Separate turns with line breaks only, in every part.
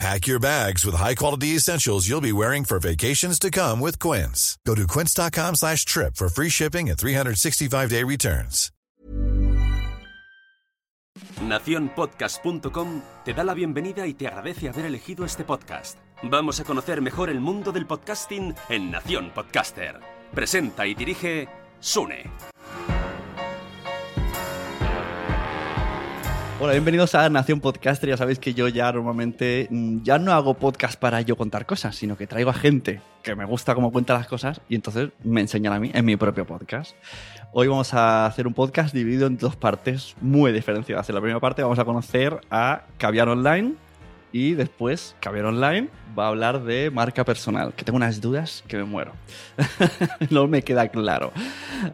Pack your bags with high-quality essentials you'll be wearing for vacations to come with Quince. Go to quince.com slash trip for free shipping and 365-day returns.
Naciónpodcast.com te da la bienvenida y te agradece haber elegido este podcast. Vamos a conocer mejor el mundo del podcasting en Nación Podcaster. Presenta y dirige Sune.
Hola, bienvenidos a Nación Podcaster. Ya sabéis que yo ya normalmente mm, ya no hago podcast para yo contar cosas, sino que traigo a gente que me gusta cómo cuenta las cosas y entonces me enseñan a mí en mi propio podcast. Hoy vamos a hacer un podcast dividido en dos partes muy diferenciadas. En la primera parte vamos a conocer a Caviar Online y después Caviar Online va a hablar de marca personal, que tengo unas dudas que me muero. no me queda claro.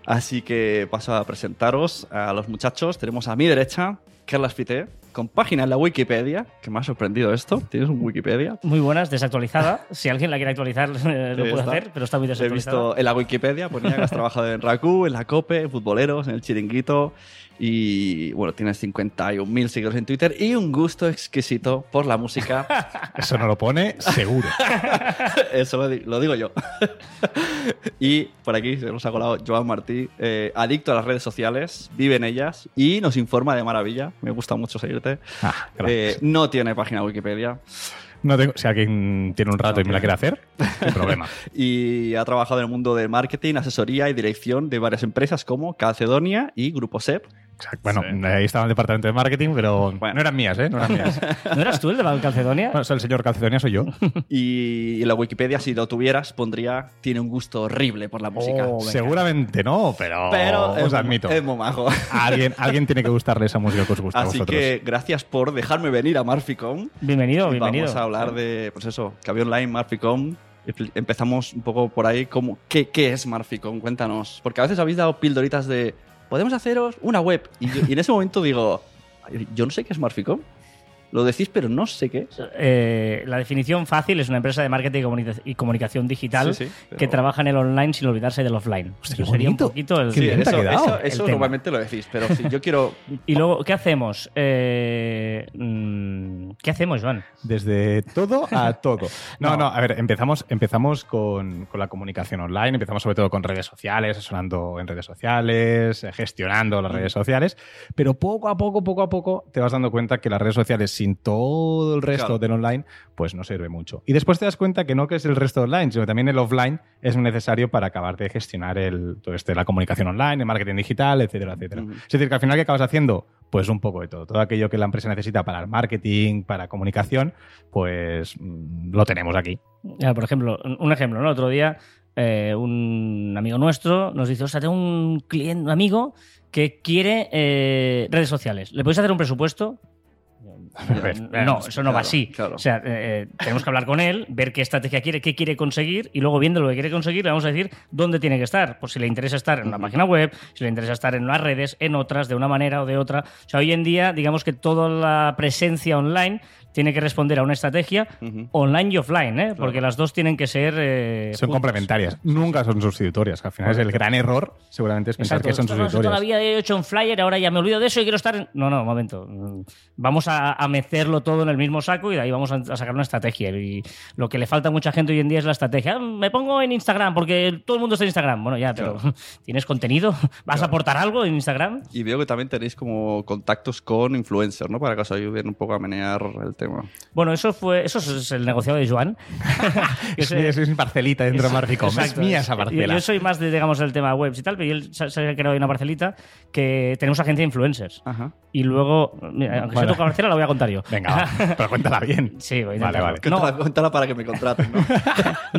Así que paso a presentaros a los muchachos. Tenemos a mi derecha Carlas Fité, con página en la Wikipedia, que me ha sorprendido esto. ¿Tienes un Wikipedia?
Muy buenas, desactualizada. Si alguien la quiere actualizar, lo puede
está.
hacer, pero está muy
He
desactualizada.
visto en la Wikipedia, ponía que has trabajado en Raku, en la Cope, en Futboleros, en el Chiringuito. Y bueno, tienes 51.000 seguidores en Twitter y un gusto exquisito por la música.
Eso no lo pone seguro.
Eso lo, di- lo digo yo. y por aquí se nos ha colado Joan Martí, eh, adicto a las redes sociales, vive en ellas y nos informa de maravilla. Me gusta mucho
Ah.
Eh, no tiene página Wikipedia
No tengo, si alguien tiene un rato y me la quiere hacer, sin problema.
y ha trabajado en el mundo de marketing, asesoría y dirección de varias empresas como Calcedonia y Grupo SEP.
Exacto. Bueno, ahí estaba el departamento de marketing, pero no eran mías, ¿eh? No eran mías.
¿No eras tú el de la Calcedonia?
Bueno, el señor Calcedonia soy yo.
Y en la Wikipedia, si lo tuvieras, pondría tiene un gusto horrible por la música.
Oh, venga.
Seguramente no, pero,
Pero
os
es,
admito.
es muy majo.
A alguien, a alguien tiene que gustarle esa música que os gusta a
Así
vosotros.
que gracias por dejarme venir a Marficom.
Bienvenido, bienvenido.
Vamos a hablar de, pues eso, que había online, Marficom. Empezamos un poco por ahí, como, ¿qué, ¿qué es Marficom? Cuéntanos. Porque a veces habéis dado pildoritas de, podemos haceros una web. Y, yo- y en ese momento digo, yo no sé qué es Marficom. Lo decís, pero no sé qué es.
Eh, la definición fácil es una empresa de marketing y, comunica- y comunicación digital
Sí, sí, pero-
que trabaja en el online sin olvidarse del offline.
Hostia,
Eso sería un poquito el...
Ha
eso,
quedado.
eso,
El
eso
tema.
normalmente lo decís, pero si yo quiero...
Y luego, ¿qué hacemos? Eh, mm, ¿Qué hacemos, Joan?
Desde todo a todo. No, no, a ver, empezamos, empezamos con, con la comunicación online, empezamos sobre todo con redes sociales, sonando en redes sociales, gestionando las redes sociales, pero poco a poco, poco a poco te vas dando cuenta que las redes sociales, si sin todo el resto
Claro.
del online, pues no sirve mucho. Y después te das cuenta que no que es el resto online, sino que también el offline es necesario para acabar de gestionar el, todo este, la comunicación online, el marketing digital, etcétera, etcétera. Es decir, que al final, ¿qué acabas haciendo? Pues un poco de todo. Todo aquello que la empresa necesita para el marketing, para comunicación, pues mm, lo tenemos aquí.
Ya, por ejemplo, un- un ejemplo, ¿no? Otro día eh, un amigo nuestro nos dice, o sea, tengo un cliente, un amigo que quiere eh, redes sociales. ¿Le podéis hacer un presupuesto? No, eso no va
claro,
así.
claro.
O sea, eh, eh, tenemos que hablar con él, ver qué estrategia quiere, qué quiere conseguir y luego viendo lo que quiere conseguir le vamos a decir dónde tiene que estar. Por si le interesa estar en una página web, si le interesa estar en unas redes, en otras, de una manera o de otra. O sea, hoy en día, digamos que toda la presencia online tiene que responder a una estrategia online y offline, ¿eh? porque las dos tienen que ser... eh,
Son
juntas.
complementarias, nunca son sustitutorias. que al final es el gran error, seguramente, es pensar
Exacto.
que son
Esto no,
sustitutorias.
todavía he hecho un flyer, ahora ya me olvido de eso y quiero estar en... No, no, un momento. Vamos a, a mecerlo todo en el mismo saco y de ahí vamos a, a sacar una estrategia. Y lo que le falta a mucha gente hoy en día es la estrategia. Ah, Me pongo en Instagram porque todo el mundo está en Instagram. Bueno, ya, pero ¿tienes contenido? ¿Vas a aportar algo en Instagram?
Y veo que también tenéis como contactos con influencers, ¿no? Para que os ayuden un poco a menear el tema.
Bueno, eso fue eso es el negociado de Joan.
Es, es, es mi parcelita dentro de Marficom. Es mía
es-
esa
Yo,
parcela.
yo soy más de, digamos, el tema webs y tal, pero él se, ha creado una parcelita que tenemos agencia de influencers.
Ajá.
Y luego, mira, aunque
Vale.
sea tu parcela, la voy a contar yo.
Venga, va, pero cuéntala bien.
Sí, voy a
Vale, vale.
No,
Cuéntala, cuéntala para que me contraten, ¿no?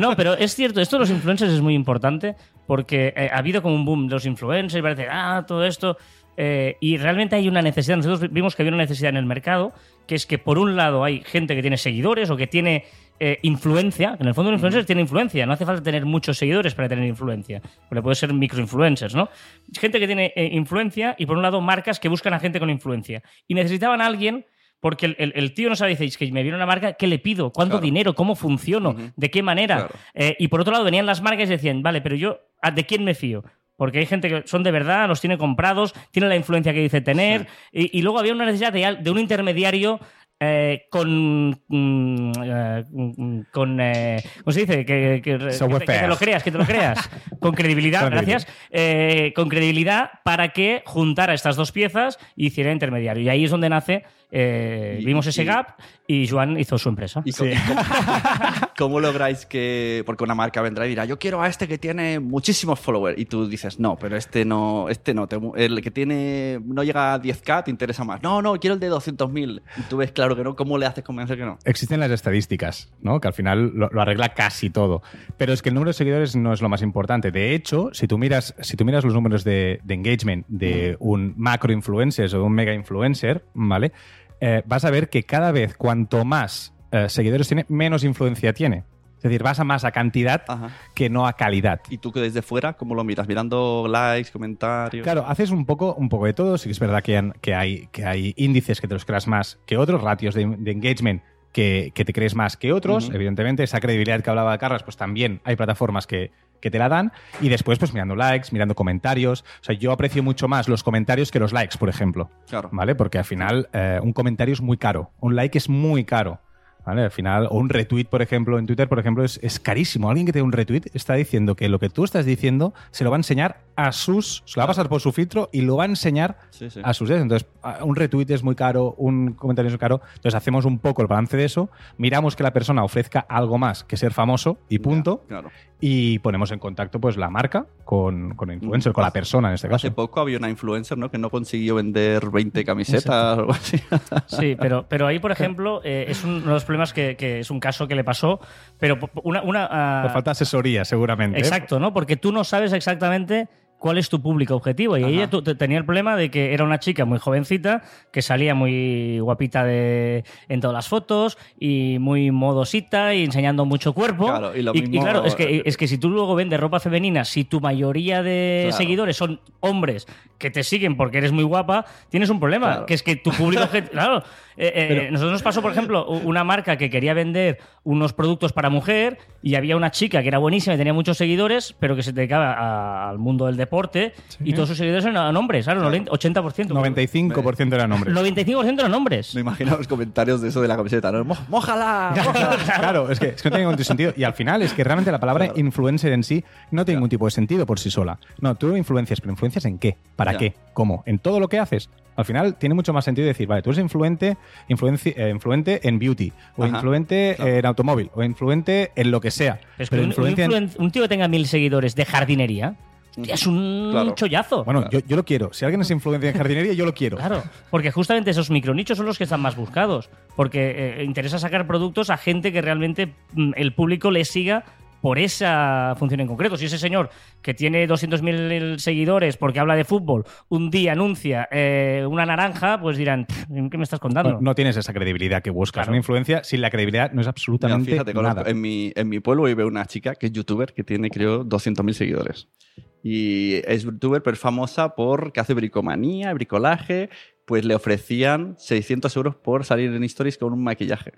no, pero es cierto, esto de los influencers es muy importante porque eh, ha habido como un boom de los influencers, parece, ah, todo esto. Eh, y realmente hay una necesidad. Nosotros vimos que había una necesidad en el mercado, que es que por un lado hay gente que tiene seguidores o que tiene eh, influencia. En el fondo, un influencer tiene influencia. No hace falta tener muchos seguidores para tener influencia. Porque puede ser microinfluencers, ¿no? Gente que tiene eh, influencia y por un lado marcas que buscan a gente con influencia. Y necesitaban a alguien. Porque el, el- el tío no sabe, dice, "Es que me viene una marca, ¿qué le pido? ¿Cuánto
Claro.
dinero? ¿Cómo funciono? ¿De qué manera?
Claro.
Eh, y por otro lado venían las marcas y decían, vale, pero yo, ¿a- ¿de quién me fío? Porque hay gente que son de verdad, los tiene comprados, tiene la influencia que dice tener. Y, y luego había una necesidad de, un intermediario eh, con. mm, eh, con eh, ¿Cómo se dice? Que, que- que-
Software
que te lo creas, que te lo creas. con credibilidad,
Con
gracias. Con credibilidad para que juntara estas dos piezas y hiciera intermediario. Y ahí es donde nace. Eh,
Y-
vimos ese
y-
gap y Joan hizo su empresa.
¿Y cómo, cómo lográis que.? Porque una marca vendrá y dirá, yo quiero a este que tiene muchísimos followers. Y tú dices, no, pero este no, este no. te- el que tiene no llega a 10k te interesa más. No, no, quiero el de 200.000. Y tú ves claro que no. ¿Cómo le haces convencer que no?
Existen las estadísticas, ¿no? Que al final lo, lo arregla casi todo. Pero es que el número de seguidores no es lo más importante. De hecho, si tú miras, si tú miras los números de, de engagement de un macro influencer o de un mega influencer, ¿vale? Eh, vas a ver que cada vez cuanto más eh, seguidores tiene, menos influencia tiene. Es decir, vas a más a cantidad
Ajá.
que no a calidad.
Y tú que desde fuera, ¿cómo lo miras? Mirando likes, comentarios.
Claro, haces un poco, un poco de todo. Sí que es verdad que, han- que hay, que hay índices que te los creas más que otros, ratios de, de engagement que, que te crees más que otros. Evidentemente, esa credibilidad que hablaba Carlas, pues también hay plataformas que, que te la dan. Y después, pues mirando likes, mirando comentarios. O sea, yo aprecio mucho más los comentarios que los likes, por ejemplo.
Claro.
¿Vale? Porque al final, eh, un comentario es muy caro. Un like es muy caro. ¿Vale? Al final, o un retweet, por ejemplo, en Twitter, por ejemplo, es, es carísimo. Alguien que te dé un retweet está diciendo que lo que tú estás diciendo se lo va a enseñar a sus. Se lo va a pasar por su filtro y lo va a enseñar
Sí, sí.
a sus. Entonces, un retweet es muy caro, un comentario es muy caro. Entonces, hacemos un poco el balance de eso, miramos que la persona ofrezca algo más que ser famoso y punto,
Ya, claro.
y ponemos en contacto pues la marca con, con el influencer, con la persona en este
Hace
caso.
poco había una influencer, ¿no? Que no consiguió vender 20 camisetas o algo así.
Sí, pero, pero ahí, por ejemplo, eh, es uno de los problemas que, que es un caso que le pasó, pero una... una ah,
falta asesoría, seguramente. ¿eh?
exacto, ¿no? Porque tú no sabes exactamente cuál es tu público objetivo. Y
Ajá.
ella tenía el problema de que era una chica muy jovencita, que salía muy guapita de, en todas las fotos y muy modosita y enseñando mucho cuerpo.
Claro, y lo mismo-
claro, es que, es que si tú luego vendes ropa femenina, si tu mayoría de
Claro.
seguidores son hombres que te siguen porque eres muy guapa, tienes un problema,
Claro.
que es que tu público objetivo... Claro, eh, eh, nosotros nos pasó, por ejemplo, una marca que quería vender unos productos para mujer y había una chica que era buenísima y tenía muchos seguidores, pero que se dedicaba a- al mundo del deporte y todos sus seguidores eran hombres, claro, 80%.
95% eran hombres.
95% eran hombres.
Me imagino los comentarios de eso de la camiseta, ¿no? ¡Mójala! mójala!
Claro, es que, es que no tiene ningún sentido. Y al final es que realmente la palabra influencer en sí no tiene ningún tipo de sentido por sí sola. No, tú influencias, pero influencias en qué, para
Ya.
qué, cómo, en todo lo que haces. Al final tiene mucho más sentido decir, vale, tú eres influente influenci- eh, influente en beauty, o
Ajá,
influente
claro.
en automóvil, o influente en lo que sea.
Es que
Pero
un, un
influencia en-
un tío que tenga mil seguidores de jardinería hostia, es un
Claro.
chollazo.
Bueno, yo, yo lo quiero. Si alguien es influencia en jardinería, yo lo quiero.
Claro, porque justamente esos micronichos son los que están más buscados. Porque eh, interesa sacar productos a gente que realmente mm, el público le siga por esa función en concreto. Si ese señor que tiene 200.000 seguidores porque habla de fútbol, un día anuncia eh, una naranja, pues dirán, "Pff, ¿qué me estás contando?
No, no tienes esa credibilidad que buscas.
Claro.
Una influencia sin la credibilidad no es
Mira,
absolutamente
fíjate, conozco-
nada.
en, mi, en mi pueblo vive una chica que es youtuber que tiene, creo, 200.000 seguidores. Y es youtuber, pero es famosa porque hace bricomanía, bricolaje. Pues le ofrecían 600 euros por salir en stories con un maquillaje.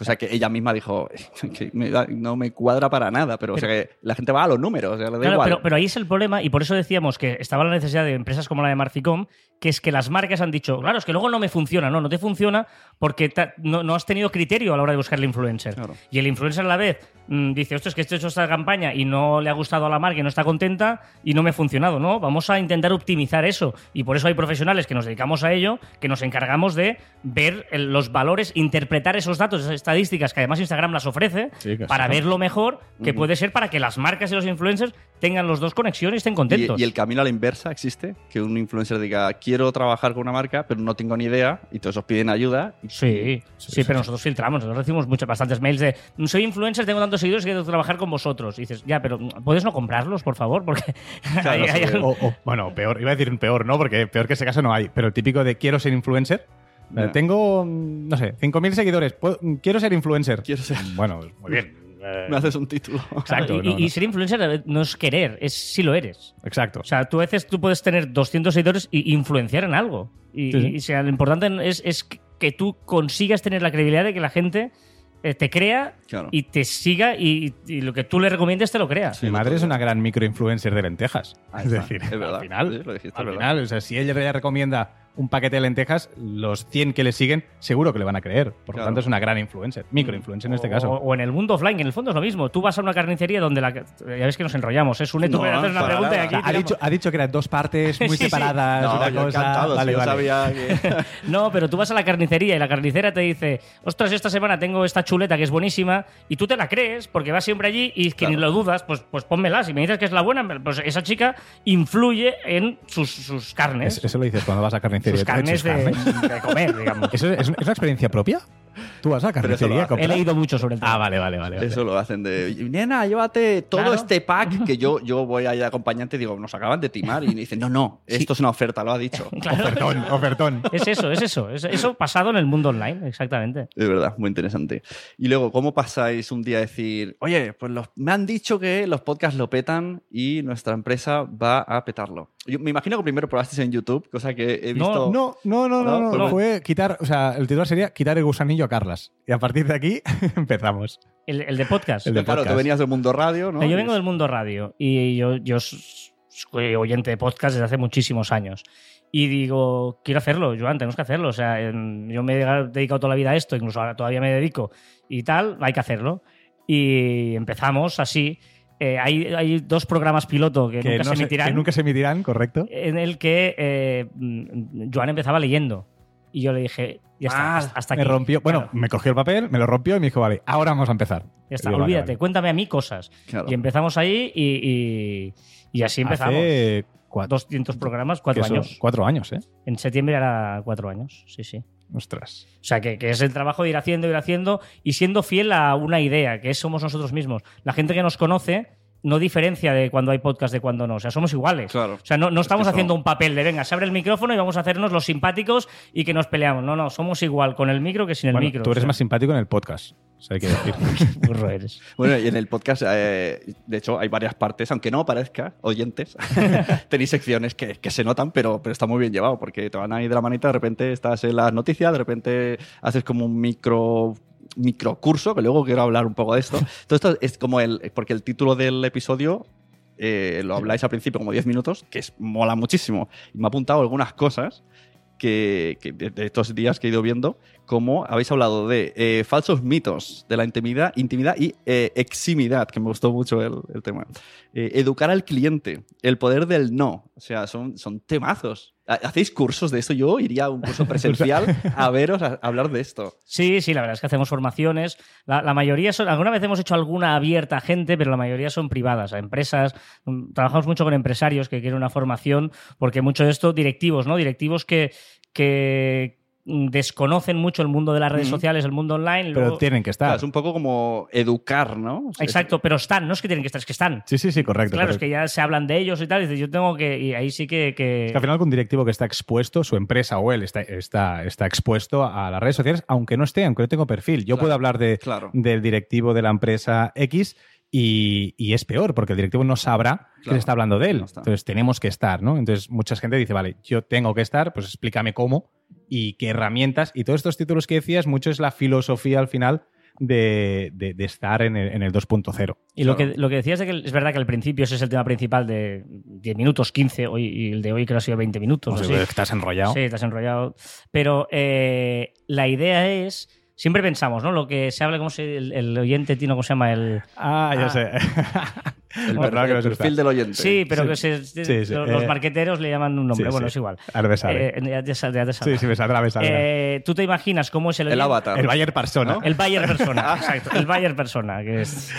O sea que ella misma dijo que me da- no me cuadra para nada, pero, o sea que la gente va a los números, o sea, le da
Claro,
igual.
pero, pero ahí es el problema y por eso decíamos que estaba la necesidad de empresas como la de Marficom, que es que las marcas han dicho, claro, es que luego no me funciona, no, no te funciona porque no, no has tenido criterio a la hora de buscar el influencer.
Claro.
Y el influencer a la vez mm, dice, ostras, es que esto he hecho esta campaña y no le ha gustado a la marca y no está contenta y no me ha funcionado, ¿no? Vamos a intentar optimizar eso y por eso hay profesionales que nos dedicamos a ello, que nos encargamos de ver el- los valores, interpretar esos datos, estadísticas que además Instagram las ofrece
Sí,
para
sí.
ver lo mejor que puede ser para que las marcas y los influencers tengan los dos conexiones y estén contentos.
Y, y el camino a la inversa existe, que un influencer diga, quiero trabajar con una marca, pero no tengo ni idea, y todos os piden ayuda. y-
Sí, sí, pero nosotros filtramos, nosotros recibimos muchas, bastantes mails de soy influencer, tengo tantos seguidores que quiero trabajar con vosotros. Y dices, ya, pero ¿puedes no comprarlos, por favor? Porque
Claro,
hay- hay
sí.
algo-
O- o, bueno, peor, iba a decir un peor, ¿no? Porque peor que ese caso no hay. Pero el típico de quiero ser influencer. Eh. Tengo, mm, no sé, 5.000 seguidores. puedo- mm, quiero ser influencer.
Quiero ser-
Bueno, muy bien.
Me haces un título.
Exacto.
y,
no,
y
no.
ser influencer no es querer, es si lo eres.
Exacto.
O sea, tú a veces tú puedes tener 200 seguidores y influenciar en algo. Y,
Sí, sí.
y- y sea, lo importante es, es que- tú consigas tener la credibilidad de que la gente eh, te crea
Claro.
y te siga y, y lo que tú le recomiendes te lo crea.
Mi madre es una gran microinfluencer de lentejas. Es decir,
Es verdad.
al final,
Sí, lo dijiste,
al
es verdad.
final, o sea, si ella recomienda un paquete de lentejas, los 100 que le siguen seguro que le van a creer. Por
Claro.
lo tanto, es una gran influencer. Microinfluencer en este caso.
O, en el mundo offline, en el fondo es lo mismo. Tú vas a una carnicería donde la. Ya ves que nos enrollamos. Es un
No,
hacer una
para
pregunta y aquí.
ha, dicho, ha dicho que eran dos partes muy
Sí, sí.
separadas.
No,
una
yo
cosa.
encantado,
Vale,
si yo
vale.
sabía que...
No, pero tú vas a la carnicería y la carnicera te dice: Ostras, esta semana tengo esta chuleta que es buenísima. Y tú te la crees porque vas siempre allí y que ni lo dudas, pues, pues pónmela. Si me dices que es la buena, pues esa chica influye en sus, sus carnes.
Es- Eso lo dices cuando vas a carnicería.
Sus
¿Te echas
carnes de,
carne?
de comer, digamos.
¿Eso es, es una experiencia propia? ¿Tú vas a
lo
carnicería? a?
He leído mucho sobre el tema.
Ah, vale, vale, vale. vale.
Eso lo hacen de. Nena, llévate todo
Claro.
este pack que yo, yo voy ahí de acompañante y digo, nos acaban de timar. Y me dicen, no, no, esto es una oferta, lo ha dicho.
Claro.
Ofertón, ofertón.
Es eso, es eso. Es eso pasado en el mundo online, exactamente.
De verdad, muy interesante. Y luego, ¿cómo pasáis un día a decir, oye, pues los- me han dicho que los podcasts lo petan y nuestra empresa va a petarlo? Yo me imagino que primero probasteis en YouTube, cosa que he
No,
visto.
No, no, no, no,
No,
no,
no.
Fue quitar, o sea, el titular sería quitar el gusanillo a Carlas. Y a partir de aquí empezamos.
El, el de podcast.
El de
Claro, tú
podcast.
venías del mundo radio, ¿no?
Yo vengo del mundo radio y yo, yo soy oyente de podcast desde hace muchísimos años. Y digo, quiero hacerlo, Joan, tenemos que hacerlo. O sea, en- yo me he dedicado toda la vida a esto, incluso ahora todavía me dedico y tal, hay que hacerlo. Y empezamos así. Eh, hay, hay dos programas piloto que,
Que,
nunca
no
se
se-
emitirán,
que nunca se emitirán, correcto.
en el que eh, Joan empezaba leyendo. Y yo le dije, ya está,
Ah,
hasta- hasta
me
aquí.
rompió, bueno,
Claro,
me cogió el papel, me lo rompió y me dijo, vale, ahora vamos a empezar.
ya está,
digo,
olvídate,
vale.
cuéntame a mí cosas.
Claro.
Y empezamos ahí y, y- y así empezamos.
Hace cuatro,
200 programas, cuatro años.
Cuatro años, ¿eh?
En septiembre era cuatro años, sí, sí.
Ostras.
O sea, que, que es el trabajo de ir haciendo, ir haciendo y siendo fiel a una idea, que somos nosotros mismos. La gente que nos conoce no diferencia de cuando hay podcast de cuando no. O sea, somos iguales.
Claro.
O sea, no, no
Es
estamos
que
haciendo
somos-
un papel de venga, se abre el micrófono y vamos a hacernos los simpáticos y que nos peleamos. No, no, somos igual con el micro que sin el
Bueno,
micro.
tú eres
O sea,
más simpático en el podcast. Eso hay que decir.
burro eres.
Bueno, y en el podcast, eh, de hecho, hay varias partes, aunque no parezca, oyentes, tenéis secciones que, que se notan, pero, pero está muy bien llevado, porque te van ahí de la manita, de repente estás en las noticias, de repente haces como un micro microcurso, que luego quiero hablar un poco de esto. Todo esto es como el, porque el título del episodio eh, lo habláis al principio como 10 minutos, que es, mola muchísimo. Y me ha apuntado algunas cosas que, que de, de estos días que he ido viendo, como habéis hablado de eh, falsos mitos de la intimidad, intimidad y eh, eximidad, que me gustó mucho el, el tema. Educar al cliente, el poder del no.
O sea, son, son temazos. Ha- ¿Hacéis cursos de esto? Yo iría a un curso presencial a veros a, hablar de esto.
Sí, sí, la verdad es que hacemos formaciones. La, la mayoría son, alguna vez hemos hecho alguna abierta a gente, pero la mayoría son privadas, a empresas. Mm, Trabajamos mucho con empresarios que quieren una formación, porque mucho de esto, directivos, ¿no? Directivos que, que desconocen mucho el mundo de las redes sociales, el mundo online.
Pero
luego-
tienen que estar.
Claro, es un poco como educar, ¿no?
Exacto, pero están, no es que tienen que estar, es que están.
Sí, sí, sí, correcto.
Claro, es que ya se hablan de ellos y tal, y dices, yo tengo que. Y ahí sí que. que-
Es que al final un directivo que está expuesto, su empresa o él está, está, está expuesto a las redes sociales, aunque no esté, aunque no tengo perfil. Yo
Claro,
puedo hablar de,
claro.
del directivo de la empresa X y, y es peor, porque el directivo no sabrá que
Claro,
se está hablando de él.
no.
Entonces tenemos que estar, ¿no? Entonces mucha gente dice, vale, yo tengo que estar, pues explícame cómo y qué herramientas. Y todos estos títulos que decías, mucho es la filosofía al final de, de- de estar en el, en el 2.0.
Y lo, que, lo que decías de que es verdad que al principio ese es el tema principal de 10 minutos, 15, hoy, y el de hoy creo que ha sido 20 minutos.
O
o
sea,
así.
estás enrollado.
Sí, has enrollado. Pero eh, la idea es. Siempre pensamos, ¿no? Lo que se habla, ¿cómo se el, el oyente, Tino, ¿cómo se llama? El,
Ah, ya
Ah.
sé.
El,
que
el perfil del oyente.
sí, pero
Sí.
que se-
Sí, sí,
los, los
eh,
marqueteros le llaman un nombre.
sí,
bueno,
sí.
es igual.
Ahora me sale.
Eh, ya te sal- ya te saldrá.
Sí, sí, me saldrá, me saldrá.
Eh, Tú te imaginas cómo es el,
El avatar.
el Bayer persona.
¿No?
El Bayer persona, exacto. El Bayer persona, que es.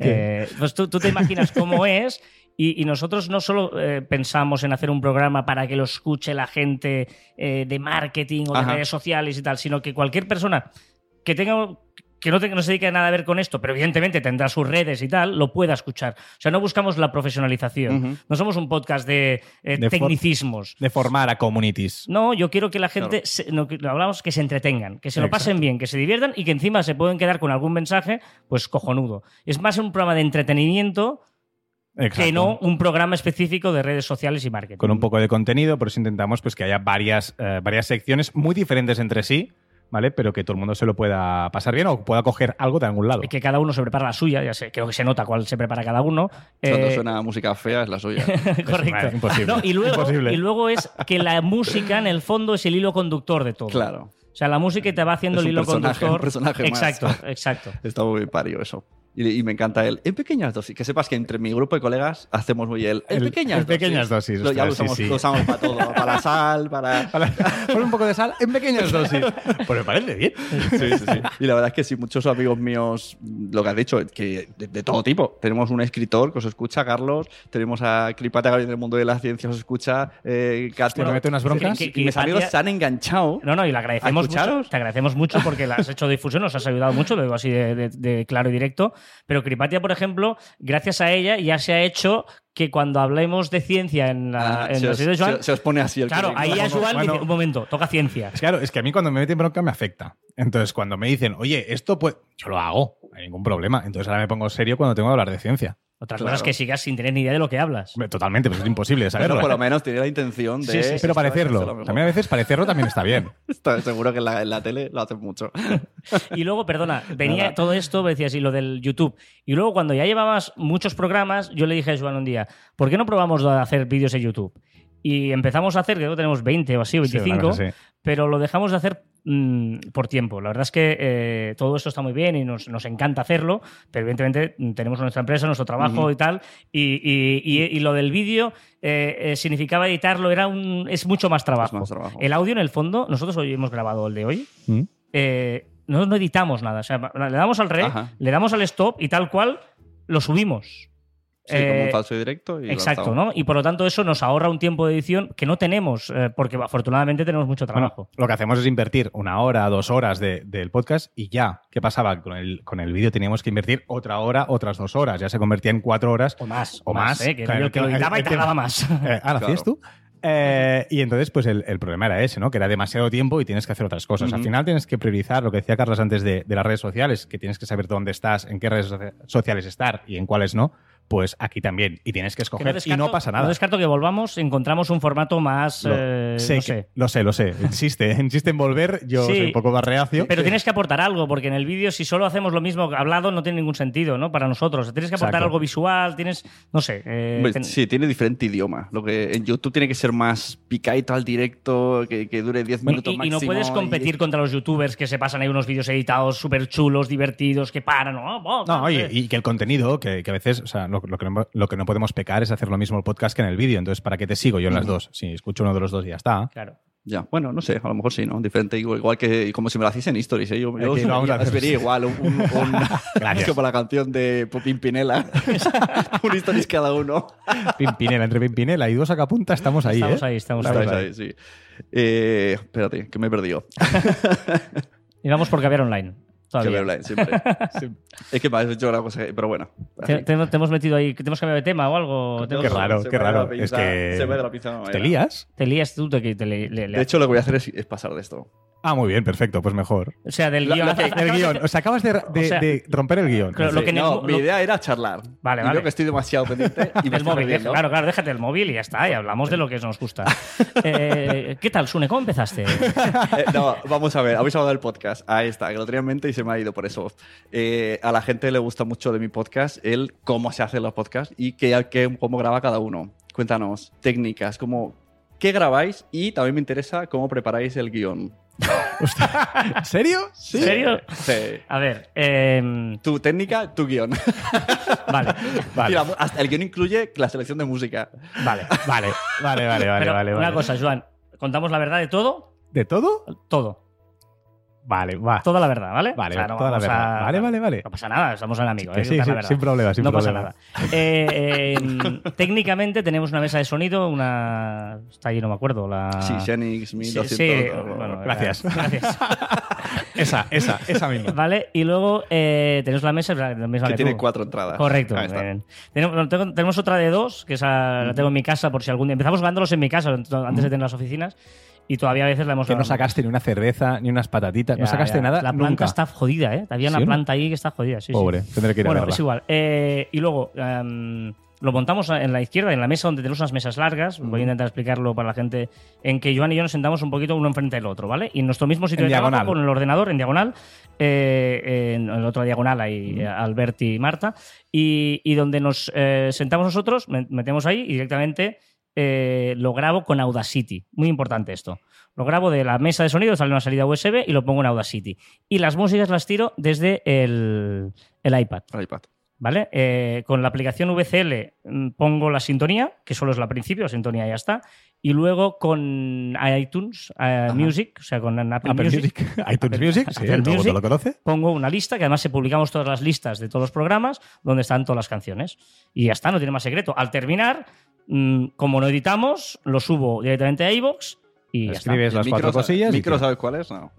eh, pues tú, tú te imaginas cómo es. Y, y nosotros no solo eh, pensamos en hacer un programa para que lo escuche la gente eh, de marketing o de
Ajá.
redes sociales y tal, sino que cualquier persona que tenga que no, se dedique a nada a ver con esto, pero evidentemente tendrá sus redes y tal, lo pueda escuchar. O sea, no buscamos la profesionalización. No somos un podcast de, eh,
De for-
tecnicismos.
De formar a communities.
No, yo quiero que la gente,
Claro.
se- no, que- hablamos que se entretengan, que se lo
Exacto.
pasen bien, que se diviertan y que encima se pueden quedar con algún mensaje, pues cojonudo. Es más un programa de entretenimiento
Exacto.
que no un programa específico de redes sociales y marketing.
Con un poco de contenido, por eso intentamos pues, que haya varias, eh, varias secciones muy diferentes entre sí, ¿vale? Pero que todo el mundo se lo pueda pasar bien o pueda coger algo de algún lado.
Y que cada uno se prepara la suya, ya sé, creo que se nota cuál se prepara cada uno.
Cuando
Eh,
suena música fea es la suya.
Correcto.
Es imposible.
No, y, luego,
Imposible.
y luego es que la música, en el fondo, es el hilo conductor de todo.
Claro.
O sea, la música te va haciendo
Es
el
un
hilo
personaje,
conductor.
un personaje más.
exacto, exacto.
Está muy pario eso. Y, y me encanta el en pequeñas dosis. Que sepas que entre mi grupo de colegas hacemos muy el en
El-
pequeñas
en pequeñas dosis,
Lo- ya lo usamos,
sí, sí.
lo usamos para todo. Para la sal, para.
Pon un poco de sal en pequeñas dosis. Pues me parece bien.
Sí, sí, sí. Y la verdad es que sí, muchos amigos míos, lo que has dicho, que de, de todo tipo. Tenemos un escritor que os escucha, Carlos. Tenemos a Cripata Gabriel del mundo de la ciencia, os escucha. Eh, Katia.
¿Me mete unas broncas?
que- que-
y mis amigos se han enganchado.
No, no, y le agradecemos
¿A
mucho. Te agradecemos mucho porque la has hecho difusión, nos has ayudado mucho, lo digo así de, de- de claro y directo. Pero Cripatia, por ejemplo, gracias a ella ya se ha hecho que cuando hablemos de ciencia en la,
Ah,
en
se, os,
serie de Joan,
se- se os pone así el
claro, ahí ya Joan
Bueno.
dice, un momento, toca ciencia.
Claro, es que a mí cuando me meten bronca me afecta. Entonces, cuando me dicen, oye, esto pues, yo lo hago, no hay ningún problema. Entonces ahora me pongo serio cuando tengo que hablar de ciencia.
Otra
Claro.
cosa es que sigas sin tener ni idea de lo que hablas.
Totalmente, pues es imposible de
Pero
saberlo.
por lo menos tiene la intención de.
Sí, sí, sí.
Pero parecerlo. También a veces parecerlo también está bien.
Estoy seguro que en la, en la tele lo hacen mucho.
Y luego, perdona, venía
Nada.
todo esto, me decías, y lo del YouTube. Y luego, cuando ya llevabas muchos programas, yo le dije a Joan un día, ¿por qué no probamos a hacer vídeos en YouTube? Y empezamos a hacer, creo que tenemos 20 o así, o
Sí, una
25,
cosa así.
pero lo dejamos de hacer mm, por tiempo. La verdad es que eh, todo esto está muy bien y nos, nos encanta hacerlo, pero evidentemente tenemos nuestra empresa, nuestro trabajo y tal, y, y- y- y lo del vídeo eh, eh, significaba editarlo, era un, es mucho más trabajo.
más trabajo.
El audio, en el fondo, nosotros hoy hemos grabado el de hoy,
¿Mm?
no editamos nada. O sea, le damos al
Ajá.
le damos al stop y tal cual lo subimos.
Sí, como
Eh,
un falso y directo. Y
Exacto,
lanzado.
¿no? Y por lo tanto eso nos ahorra un tiempo de edición que no tenemos, eh, porque afortunadamente tenemos mucho trabajo.
Bueno, lo que hacemos es invertir una hora, dos horas de- del podcast y ya. ¿Qué pasaba? Con el, con el vídeo teníamos que invertir otra hora, otras dos horas. Ya se convertía en cuatro horas.
o más.
O más,
¿eh? Que
claro,
que lo editaba y tardaba más.
Eh, ah, ¿lo hacías tú? Eh, y entonces, pues el, el problema era ese, ¿no? Que era demasiado tiempo y tienes que hacer otras cosas. Al final tienes que priorizar lo que decía Carlos antes de, de las redes sociales, que tienes que saber dónde estás, en qué redes socia- sociales estar y en cuáles no. Pues aquí también. Y tienes que
Que
escoger y no pasa nada.
No descarto que volvamos, encontramos un formato más.
Lo
eh,
sé,
no
que- lo sé, lo sé. Insiste, insiste en volver. Yo
Sí.
soy un poco más reacio.
Pero tienes que aportar algo, porque en el vídeo, si solo hacemos lo mismo hablado, no tiene ningún sentido, ¿no? Para nosotros. Tienes que aportar
Exacto.
algo visual, tienes. No sé. eh, ten-
Sí, tiene diferente idioma. Lo que en YouTube tiene que ser más picadito al directo, que, que dure 10
Bueno,
minutos
y, y
máximo.
no puedes competir contra los youtubers que se pasan ahí unos vídeos editados súper chulos, divertidos, que paran. ¿no? Oh,
No,
no
oye,
sé.
y que el contenido, que, que a veces, o sea, lo, lo que no, lo que no podemos pecar es hacer lo mismo el podcast que en el vídeo. Entonces, ¿para qué te sigo yo en las dos? Si escucho uno de los dos y ya está.
Claro.
Ya, bueno, no sé, a lo mejor sí, ¿no? Diferente, igual, igual que como si me lo hacéis en Stories, ¿eh? Yo, yo os
vamos a hacer, sí.
igual, un, un, un-
Gracias.
como la canción de Pimpinela, un Stories cada uno.
Pimpinela, entre Pimpinela y dos sacapuntas estamos ahí,
Estamos
¿eh?
ahí, estamos
Estáis
ahí.
ahí, sí. Eh, espérate, que me he perdido.
Y vamos por caviar online.
Que
Todavía.
veo online, siempre. Es que me has hecho una cosa, que- pero bueno.
Te,
así.
te- te hemos metido ahí, que te hemos cambiado de tema o algo. Te,
Qué
hemos-
raro,
Se
qué raro.
la
Es que.
se me ido la pinza de una
¿Te lías?
te lías tú, te, te le- le- le-
De hecho, lo que voy a hacer es, es pasar de esto.
Ah, muy bien, perfecto, pues mejor.
o sea, del guion.
lo que-
El guion. O sea, acabas de, de-
O sea,
de romper el guion.
claro, lo
Sí,
que en el
no, mi idea era charlar.
Vale,
y
vale.
Creo que estoy demasiado pendiente y me
móvil,
perdiendo.
claro, claro, déjate el móvil y ya está, y hablamos de lo que nos gusta. Eh, ¿Qué tal, Sune? ¿Cómo empezaste?
Eh, no, vamos a ver, habéis hablado del podcast. Ahí está, que lo tenía en mente y se me ha ido por eso. Eh, a la gente le gusta mucho de mi podcast el cómo se hacen los podcasts y qué, qué- cómo graba cada uno. Cuéntanos, técnicas, cómo, qué grabáis y también me interesa cómo preparáis el guion.
¿En serio?
¿En serio?
Sí.
A ver, eh,
Tu técnica, tu guion.
vale,
Vale.
Mira, hasta el guion incluye la selección de música.
vale.
Vale, vale, vale, vale.
Pero
vale,
una
vale.
cosa, Joan, ¿contamos la verdad de todo?
¿De todo?
Todo.
Vale, va.
Toda la verdad, ¿vale?
Vale,
O sea, no
toda la verdad.
a-
Vale, vale, vale.
No pasa nada, estamos en amigos. ¿eh?
sí, sí, sin problema, sin
no
problema.
pasa nada. Eh, eh, técnicamente tenemos una mesa de sonido, una. Está ahí, no me acuerdo. La...
Sí, Xenix, 1200.
Sí, bueno,
Gracias.
Gracias.
Esa, esa, esa misma.
Vale, y luego eh, tenemos la mesa, la misma
Que
que
tiene
tú.
cuatro entradas.
Correcto.
Ahí está.
bien. Tenemos, bueno, tengo- tenemos otra de dos, que esa la tengo en mi casa por si algún día. Empezamos grabándolos en mi casa antes de tener las oficinas y todavía a veces la hemos
Que no sacaste ni una cerveza, ni unas patatitas.
Ya,
no sacaste
ya.
nada
La planta
nunca.
está jodida, ¿eh? Había
¿Sí
una planta ahí que está jodida, sí. sí.
Pobre, tendré que ir a
Bueno,
verla.
es igual. Eh, y luego em, lo montamos en la izquierda, en la mesa donde tenemos unas mesas largas. Voy a intentar explicarlo para la gente. En que Joan y yo nos sentamos un poquito uno enfrente del otro, ¿vale? Y en nuestro mismo sitio
En
de trabajo, con el ordenador en diagonal. eh, en el otro diagonal hay eh, Albert y Marta. Y, y donde nos eh, sentamos nosotros, me- metemos ahí y directamente eh, lo grabo con Audacity. Muy importante esto. Lo grabo de la mesa de sonido, sale una salida USB y lo pongo en Audacity. Y las músicas las tiro desde el, el iPad.
El iPad.
¿Vale? Eh, con la aplicación VCL mm, pongo la sintonía, que solo es la principio, la sintonía ya está. Y luego con iTunes eh, Music, o sea, con Apple,
Apple
Music,
Music. iTunes Music, sí,
Apple
todo el mundo
Music.
lo conoce.
pongo una lista, que además se publicamos todas las listas de todos los programas, donde están todas las canciones. Y ya está, no tiene más secreto. Al terminar, mm, como no editamos, lo subo directamente a iVoox y ya está.
Escribes las
¿El
cuatro
micro,
cosillas.
¿Micro sabes cuál es? No.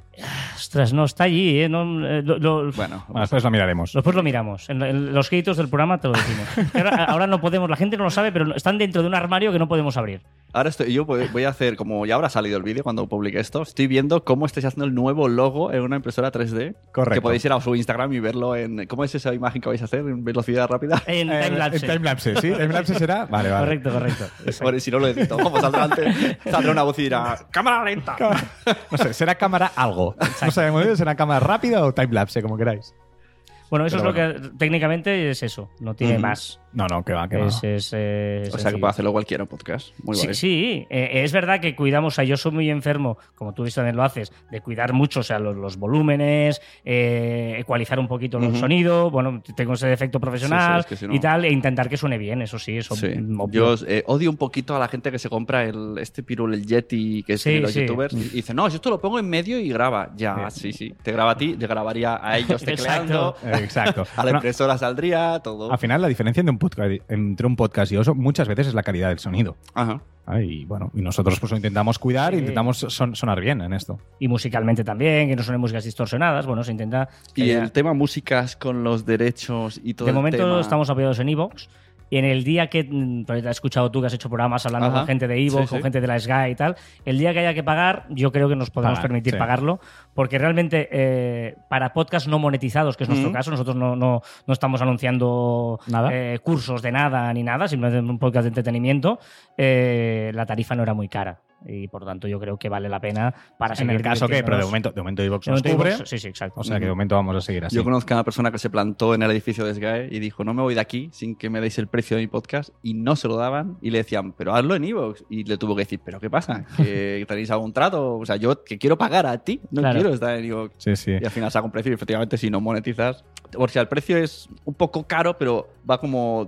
Ostras, no, está allí, ¿eh? No, eh, lo- lo-
Bueno,
Bueno, después lo miraremos.
Después lo miramos. En, en los créditos del programa te lo decimos. Ahora, ahora no podemos, la gente no lo sabe, pero están dentro de un armario que no podemos abrir.
Ahora estoy, yo voy a hacer, como ya habrá salido el vídeo cuando publique esto, estoy viendo cómo estáis haciendo el nuevo logo en una impresora 3D.
Correcto.
Que podéis ir a su Instagram y verlo en... ¿Cómo es esa imagen que vais a hacer en velocidad rápida?
En
Eh,
timelapse.
En timelapse, ¿sí? ¿Timelapse será? Vale, vale.
Correcto, correcto.
Bueno, si no lo edito, como saldrá antes, saldrá una voz y dirá ¡Cámara lenta!
No sé, será cámara algo. No sabemos bien, será cámara rápida o timelapse, como queráis.
Bueno, eso
Pero
es lo que técnicamente es eso. No tiene más.
No, no, que va, que va.
Es, es,
O sea que puede hacerlo cualquiera en podcast. Muy
Sí,
guay.
sí, eh, es verdad que cuidamos, o sea, yo soy muy enfermo, como tú también lo haces, de cuidar mucho, o sea, los, los volúmenes, eh, ecualizar un poquito el
Ujú.
sonido, bueno, tengo ese defecto profesional
es que si no-
y tal, e intentar que suene bien, eso sí, eso
Sí.
mm.
Yo eh, odio un poquito a la gente que se compra el, este pirul, el Yeti, que es
Sí,
de los
sí.
youtubers, y dice, no, si esto lo pongo en medio y graba. Ya, sí, sí. Te graba a ti, te grabaría a ellos tecleando,
Exacto.
Exacto.
a la impresora saldría, todo.
al final, la diferencia entre un, podcast, entre un podcast y otro muchas veces es la calidad del sonido.
Ajá.
¿vale? Y bueno, y nosotros pues lo intentamos cuidar
Sí.
e intentamos son- sonar bien en esto.
Y musicalmente también, que no suenen músicas distorsionadas, bueno, se intenta...
Y
haya-
el tema músicas con los derechos y todo
De
el
momento
tema-
estamos apoyados en Evox. Y en el día que, mm, te has escuchado tú que has hecho programas hablando
Ajá.
con gente de Evox,
Sí,
con
sí.
gente de la Sky y tal, el día que haya que pagar, yo creo que nos podemos
Pagar,
permitir
sí.
pagarlo, porque realmente eh, para podcasts no monetizados, que es nuestro
Ujú.
caso, nosotros no, no, no estamos anunciando
Nada.
eh, cursos de nada ni nada, simplemente un podcast de entretenimiento, eh, la tarifa no era muy cara. Y por tanto yo creo que vale la pena para
En el caso que, pero de momento, de momento Evox nos cubre.
Sí, sí, exacto.
O sea que de momento vamos a seguir así.
Yo conozco a una persona que se plantó en el edificio de Sky y dijo, no me voy de aquí sin que me deis el precio de mi podcast. Y no se lo daban y le decían, pero hazlo en Evox. Y le tuvo que decir, ¿pero qué pasa? ¿Que tenéis algún trato? O sea, yo que quiero pagar a ti, no
Claro.
quiero estar en Evox.
Sí, sí.
Y al final saca un precio y efectivamente si no monetizas, sea, el precio es un poco caro, pero va como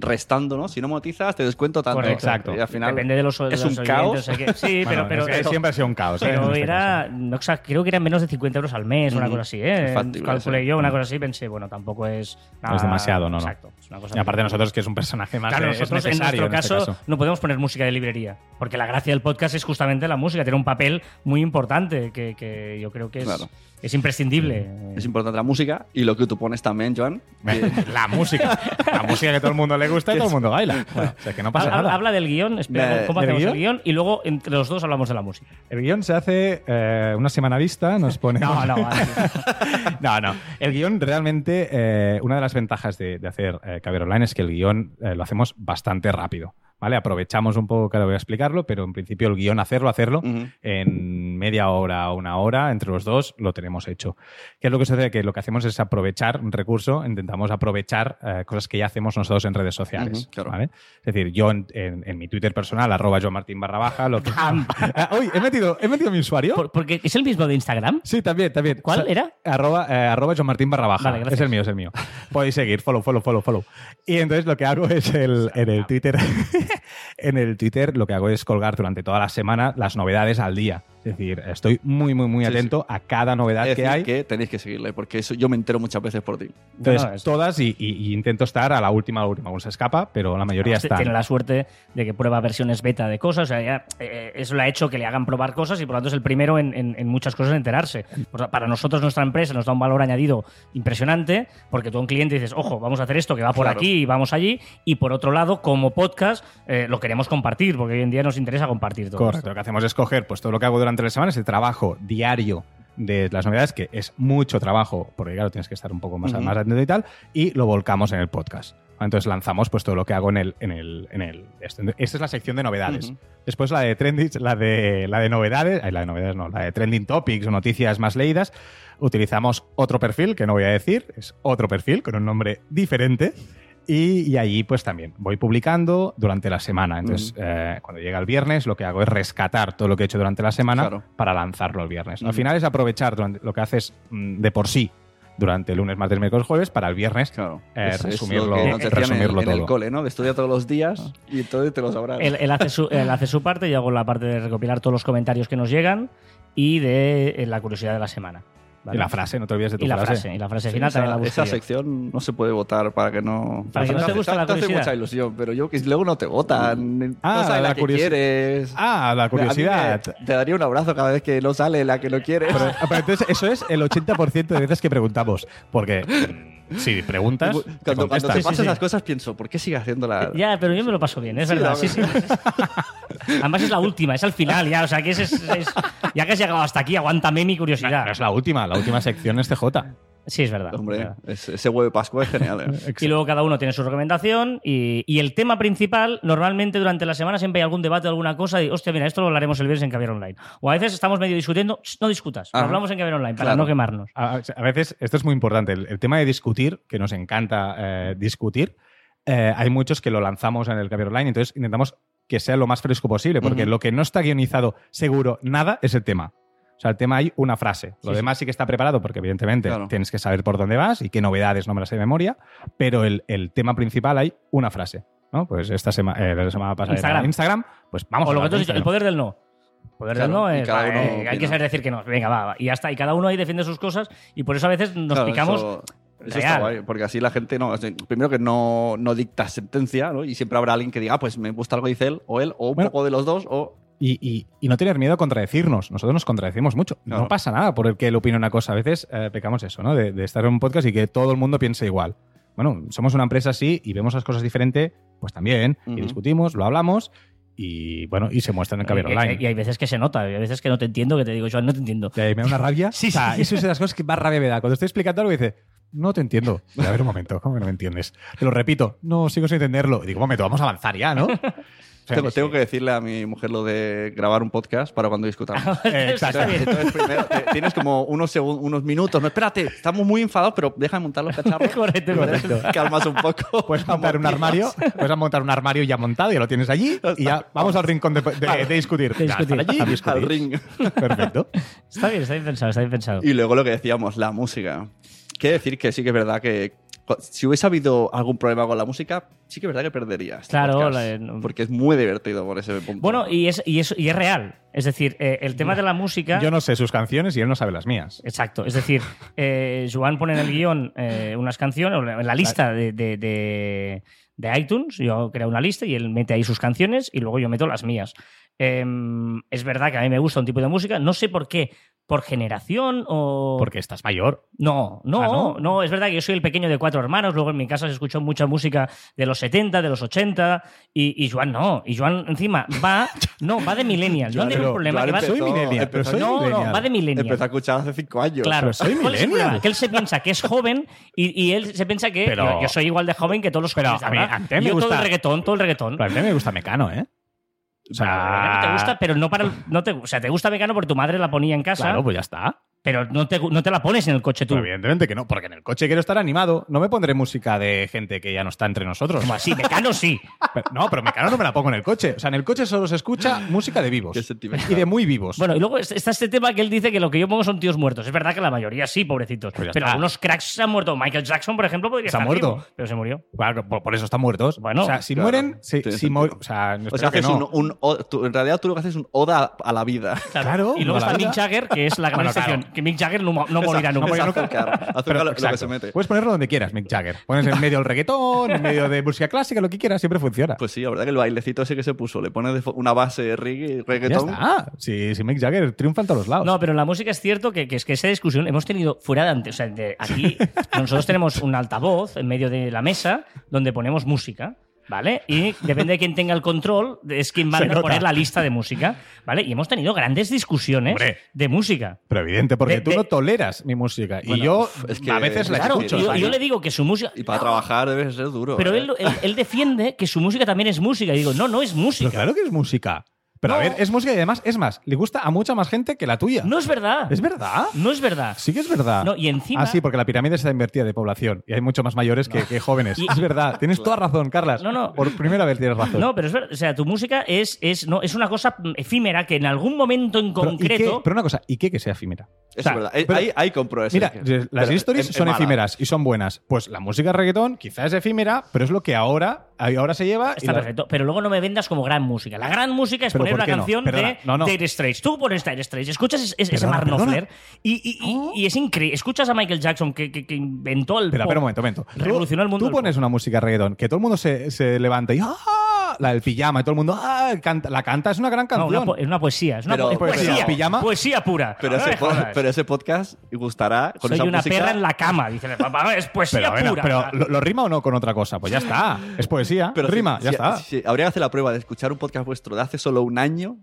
restando, ¿no? Si no monetizas, te descuento tanto.
Correcto.
Exacto.
Y al final
Depende de los
es
de
un caos.
que- Sí,
Bueno,
pero, pero,
es que siempre ha sido un caos. ¿eh?
pero
este
era, no, o sea, creo que eran menos de 50 euros al mes, una cosa así, ¿eh?
Factible,
Calculé
sí.
yo una cosa así, pensé, bueno, tampoco es.
No es demasiado, no, no.
Exacto. es una cosa
Y aparte
muy-
nosotros, que es un personaje más
Claro,
es
nosotros en nuestro
este
caso, no podemos poner música de librería, porque la gracia del podcast es justamente la música, tiene un papel muy importante que, que yo creo que es,
Claro.
Es imprescindible.
Es importante la música y lo que tú pones también, Joan.
La música. La música que todo el mundo le gusta y todo el mundo baila. Bueno, o sea, que no pasa
Habla,
nada.
habla del guion, espera,
De-
¿cómo
¿del
hacemos el guion? Y luego entre los dos hablamos de la música.
El guion se hace eh, una semana vista, nos pone.
No, no, vale.
no, no. El guion realmente, eh, una de las ventajas de, de hacer eh, Caviar Online es que el guion eh, lo hacemos bastante rápido. ¿Vale? Aprovechamos un poco que ahora voy a explicarlo, pero en principio el guion, hacerlo, hacerlo, en media hora o una hora, entre los dos, lo tenemos hecho. ¿Qué es lo que sucede? Que lo que hacemos es aprovechar un recurso, intentamos aprovechar eh, cosas que ya hacemos nosotros en redes sociales.
Claro.
¿vale? Es decir, yo en, en- en mi Twitter personal, arroba Martín barra baja, lo que... Ah, uy, he metido, he metido mi usuario.
Por- porque es el mismo de Instagram.
Sí, también, también.
¿Cuál
O sea,
era?
Arroba, eh, Martín barra baja.
Vale,
es el mío, es el mío. Podéis seguir, follow, follow, follow, follow. Y entonces lo que hago es el, en el Twitter, en el Twitter lo que hago es colgar durante toda la semana las novedades al día. Es decir, estoy muy, muy, muy
Sí,
atento a cada novedad
Es
que
decir,
hay.
que tenéis que seguirle, porque eso yo me entero muchas veces por ti.
Entonces,
No, no, es-
todas y, y- y intento estar a la última, a la última. Uno se escapa, pero la mayoría
Además,
están.
Tiene la suerte de que prueba versiones beta de cosas. O sea, ya, eh, eso le ha hecho que le hagan probar cosas y por lo tanto es el primero en, en- en muchas cosas en enterarse. O sea, para nosotros, nuestra empresa nos da un valor añadido impresionante porque tú a un cliente dices, ojo, vamos a hacer esto que va por
Claro.
aquí y vamos allí. Y por otro lado, como podcast, eh, lo queremos compartir porque hoy en día nos interesa compartir todo.
Correcto.
esto.
Lo que hacemos es coger pues, todo lo que hago durante la semana, ese trabajo diario de las novedades, que es mucho trabajo, porque claro, tienes que estar un poco más,
Ujú.
más atento y tal, y lo volcamos en el podcast. Entonces lanzamos pues todo lo que hago en el... En el, en el esto. Esta es la sección de novedades. Después la de trending, la de, la de novedades, ay, la de novedades no, la de trending topics o noticias más leídas, utilizamos otro perfil, que no voy a decir, es otro perfil con un nombre diferente. Y, y allí, pues también voy publicando durante la semana. Entonces, eh, cuando llega el viernes, lo que hago es rescatar todo lo que he hecho durante la semana
Claro.
para lanzarlo el viernes. Al final es aprovechar durante- lo que haces mm, de por sí durante el lunes, martes, miércoles, jueves para el viernes
Claro.
Eh,
Es- es
resumirlo-
lo que nos decían
resumirlo
en, en el
todo.
cole, ¿no? De estudia todos los días y entonces te lo sabrás.
Él, él hace su, él hace su parte, yo hago la parte de recopilar todos los comentarios que nos llegan y de eh, la curiosidad de la semana. ¿Vale?
Y la frase, no te olvides de tu
Y la
frase.
frase, y la frase
Sí,
final también la
esa,
busco
esa
yo.
sección no se puede votar para que no.
Para que no te guste la
te hace
curiosidad.
mucha ilusión, pero yo que luego no te votan.
Ah,
no sabes la,
la
que
curiosi-
quieres.
Ah, la curiosidad.
me- te daría un abrazo cada vez que no sale la que no quieres.
Pero, pero entonces, eso es el 80% de veces que preguntamos. Porque mm, si preguntas, te
cuando, cuando te
contestan.
pasan
sí, sí.
esas cosas pienso, ¿por qué sigue haciendo la.?
Ya, pero yo me lo paso bien, es
Sí,
verdad.
la
Sí, sí. Además es la última, es al final ya. O sea, que es, es- es- ya que has llegado hasta aquí, aguántame mi curiosidad.
No es la última, la última sección es CJ.
Sí, es verdad. es
Hombre,
verdad.
ese, huevo de Pascua es genial. ¿eh?
Y luego cada uno tiene su recomendación y, y el tema principal, normalmente durante la semana siempre hay algún debate o alguna cosa y, hostia, mira, esto lo hablaremos el viernes en Caviar Online. O a veces estamos medio discutiendo, "Shh, no discutas, lo hablamos en Caviar Online para
Claro.
no quemarnos.
A, a veces, esto es muy importante, el, el tema de discutir, que nos encanta eh, discutir, eh, hay muchos que lo lanzamos en el Caviar Online, entonces intentamos que sea lo más fresco posible, porque lo que no está guionizado seguro nada es el tema. O sea, el tema hay una frase. Lo
Sí,
demás sí que está preparado porque evidentemente
Claro.
tienes que saber por dónde vas y qué novedades no me las sé de memoria, pero el, el tema principal hay una frase. ¿no? Pues esta sema- eh, la semana pasada era
Instagram.
Instagram, pues vamos
o
a
lo que tú has dicho, el poder del no. El poder del no
y
es,
cada
va,
uno
eh, hay que saber decir que no. Venga, va, va. Y ya está. Y cada uno ahí defiende sus cosas y por eso a veces nos
Claro,
picamos.
Eso, eso está guay, porque así la gente no. o sea, Primero que no, no dicta sentencia, ¿no? Y siempre habrá alguien que diga, ah, pues me gusta algo dice él, o él, o un
Bueno.
poco de los dos, o.
Y, y- y no tener miedo a contradecirnos. Nosotros nos contradecimos mucho. No pasa nada por el que él opine una cosa. A veces eh, pecamos eso, ¿no? De, de estar en un podcast y que todo el mundo piense igual. Bueno, somos una empresa así y vemos las cosas diferente, pues también. Y discutimos, lo hablamos y bueno, y se muestra en Caviar Online.
y- hay veces que se nota, y hay veces que no te entiendo, que te digo, yo no te entiendo.
Y ahí me da una rabia.
Sí,
o sea,
sí.
eso es de las cosas que más rabia me da. Cuando estoy explicando algo y dice, no te entiendo. A ver un momento, ¿cómo que no me entiendes? Te lo repito, no, sigo sin entenderlo. Y digo, un momento, vamos a avanzar ya, ¿no? O sea,
Tengo, tengo que decirle a mi mujer lo de grabar un podcast para cuando discutamos.
Eh, exacto.
Entonces, primero, te- tienes como unos, segun- unos minutos. No, espérate, estamos muy enfadados, pero déjame montar los cacharros.
Correcto, correcto.
Calmas un poco.
Puedes montar un armario, puedes montar un armario ya montado, ya lo tienes allí y ya vamos al rincón de, de- de discutir.
De
Ya,
discutir.
allí,
Al
discutir.
ring.
Perfecto.
Está bien, está bien pensado, está bien pensado.
Y luego lo que decíamos, la música. Quiere decir que sí que es verdad que si hubiese habido algún problema con la música, sí que es verdad que perdería. este
Claro,
podcast,
la- no-
porque es muy divertido por ese punto.
Bueno, y es, y es, y es real. Es decir, eh, el tema de la música.
Yo no sé sus canciones y él no sabe las mías.
Exacto. Es decir, eh, Joan pone en el guion eh, unas canciones, o en la lista de, de- de- de iTunes, yo creo una lista y él mete ahí sus canciones y luego yo meto las mías. Em, es verdad que a mí me gusta un tipo de música, no sé por qué, por generación o...
Porque estás mayor.
No, no,
Ah,
no,
¿no?
es verdad que yo soy el pequeño de cuatro hermanos, luego en mi casa se escuchó mucha música de los 70, de los 80, y, y Joan no, y Joan encima va, no, va de millennial, no hay ningún
pero
problema, que va-
Soy
Empezó-
millennial, pero soy
no,
millennial.
no, va de millennial.
Empezó a escuchar hace cinco años.
Claro,
Pero soy
¿cuál es el
millennial.
Que él se piensa que es joven y, y él se piensa que
Pero-
yo, yo soy igual de joven que todos los jóvenes de
a mí-
ahora.
a mí me
yo todo
gusta-
el reggaetón, todo el reggaetón.
Pero a mí me gusta Mecano, ¿eh? O sea,
A mí te gusta, pero no para el- no te, o sea, te gusta Mecano porque tu madre la ponía en casa,
Claro, pues ya está.
Pero no te, no te la pones en el coche tú.
Pero evidentemente que no, porque en el coche quiero estar animado. No me pondré música de gente que ya no está entre nosotros.
Como así, Mecano sí.
Pero- no, pero Mecano no me la pongo en el coche. O sea, en el coche solo se escucha música de vivos. Y de muy vivos.
Bueno, y luego está este tema que él dice que lo que yo pongo son tíos muertos. Es verdad que la mayoría sí, pobrecitos.
Pues
pero
está.
algunos cracks se han muerto. Michael Jackson, por ejemplo, podría
¿Se ha
estar
muerto?
vivo, pero se murió.
Claro, por, por eso están muertos.
Bueno,
o sea, si
claro,
mueren, si, si mu- o sea,
O sea,
espero que
haces
no.
un, un o- tú- en realidad tú lo que haces es un oda a la vida.
Claro,
Y luego está. Mick Jagger, que es la gran
Bueno,
excepción. Que Mick Jagger no, no morirá
no
nunca.
morirá nunca.
Azúcar, azúcar
Pero,
lo- lo que se mete.
Puedes ponerlo donde quieras, Mick Jagger. Pones en medio el reggaetón, en medio de música clásica, lo que quieras, siempre funciona.
Pues sí, la verdad que el bailecito ese que se puso, le pones de una base reggae,
ya
reggaetón.
está. Si, si Mick Jagger triunfa en todos los lados.
No, pero en la música es cierto que, que es que esa discusión hemos tenido fuera de antes. O sea, de aquí nosotros tenemos un altavoz en medio de la mesa donde ponemos música. ¿Vale? Y depende de quién tenga el control, es quien va a poner la lista de música. ¿Vale? Y hemos tenido grandes discusiones
Hombre.
de música.
Pero evidente, porque
De-
tú
de-
no toleras mi música. y yo
es que-
a veces la
Claro,
escucho.
yo, yo le digo que su música.
Y para trabajar debe ser duro.
Pero
¿eh?
él, él, él defiende que su música también es música. Y digo, no, no es
Pero
música.
claro que es música. Pero a ver, es música y además, es más, le gusta a mucha más gente que la tuya.
No es verdad.
¿Es verdad?
No es verdad.
Sí que es verdad.
No, y encima-
Ah, sí, porque la pirámide está invertida de población y hay mucho más mayores que, que jóvenes.
Y-
Es verdad. Tienes toda razón, Carlas.
No, no.
Por primera vez tienes razón.
No, pero es verdad. O sea, tu música es, es, no, es una cosa efímera que en algún momento en
Pero, ¿y qué?
concreto.
Pero una cosa, ¿y qué que sea efímera?
Eso
O sea,
es verdad. Eh,
pero-
ahí, ahí compro eso.
Mira,
Que-
las
pero
stories
es- es
son
mala.
efímeras y son buenas. Pues la música reggaetón quizás es efímera, pero es lo que ahora, ahora se lleva. y
Está
la-
perfecto, pero luego no me vendas como gran música. La gran música es
Pero
poner
¿por
una
no?
canción
Perdona,
de
no, no.
Dire Straits. Tú pones Dire Straits, escuchas es- es- ese Mark. Knopfler y, y- y- y es increíble. Escuchas a Michael Jackson que, que- que inventó el pop,
espera un momento, un momento.
Revolucionó el mundo.
Tú pones
pop.
una música reggaetón, que todo el mundo se, se levanta y ¡ah! La del pijama y todo el mundo ¡ah! Canta, la canta, es una gran
No,
canción.
una po- es una poesía, es una
Pero-
po-
pero-
poesía,
pijama-
poesía pura.
Pero
No
ese,
me
po-
jodas.
pero ese podcast gustará con
Soy
esa
una
música.
perra en la cama, dice el papá. Es poesía
pero, bueno,
pura.
pero ¿lo, lo rima o no con otra cosa? Pues ya está. Es poesía.
Pero
rima,
si-
ya
si-
está.
si- habría que hacer la prueba de escuchar un podcast vuestro de hace solo un año.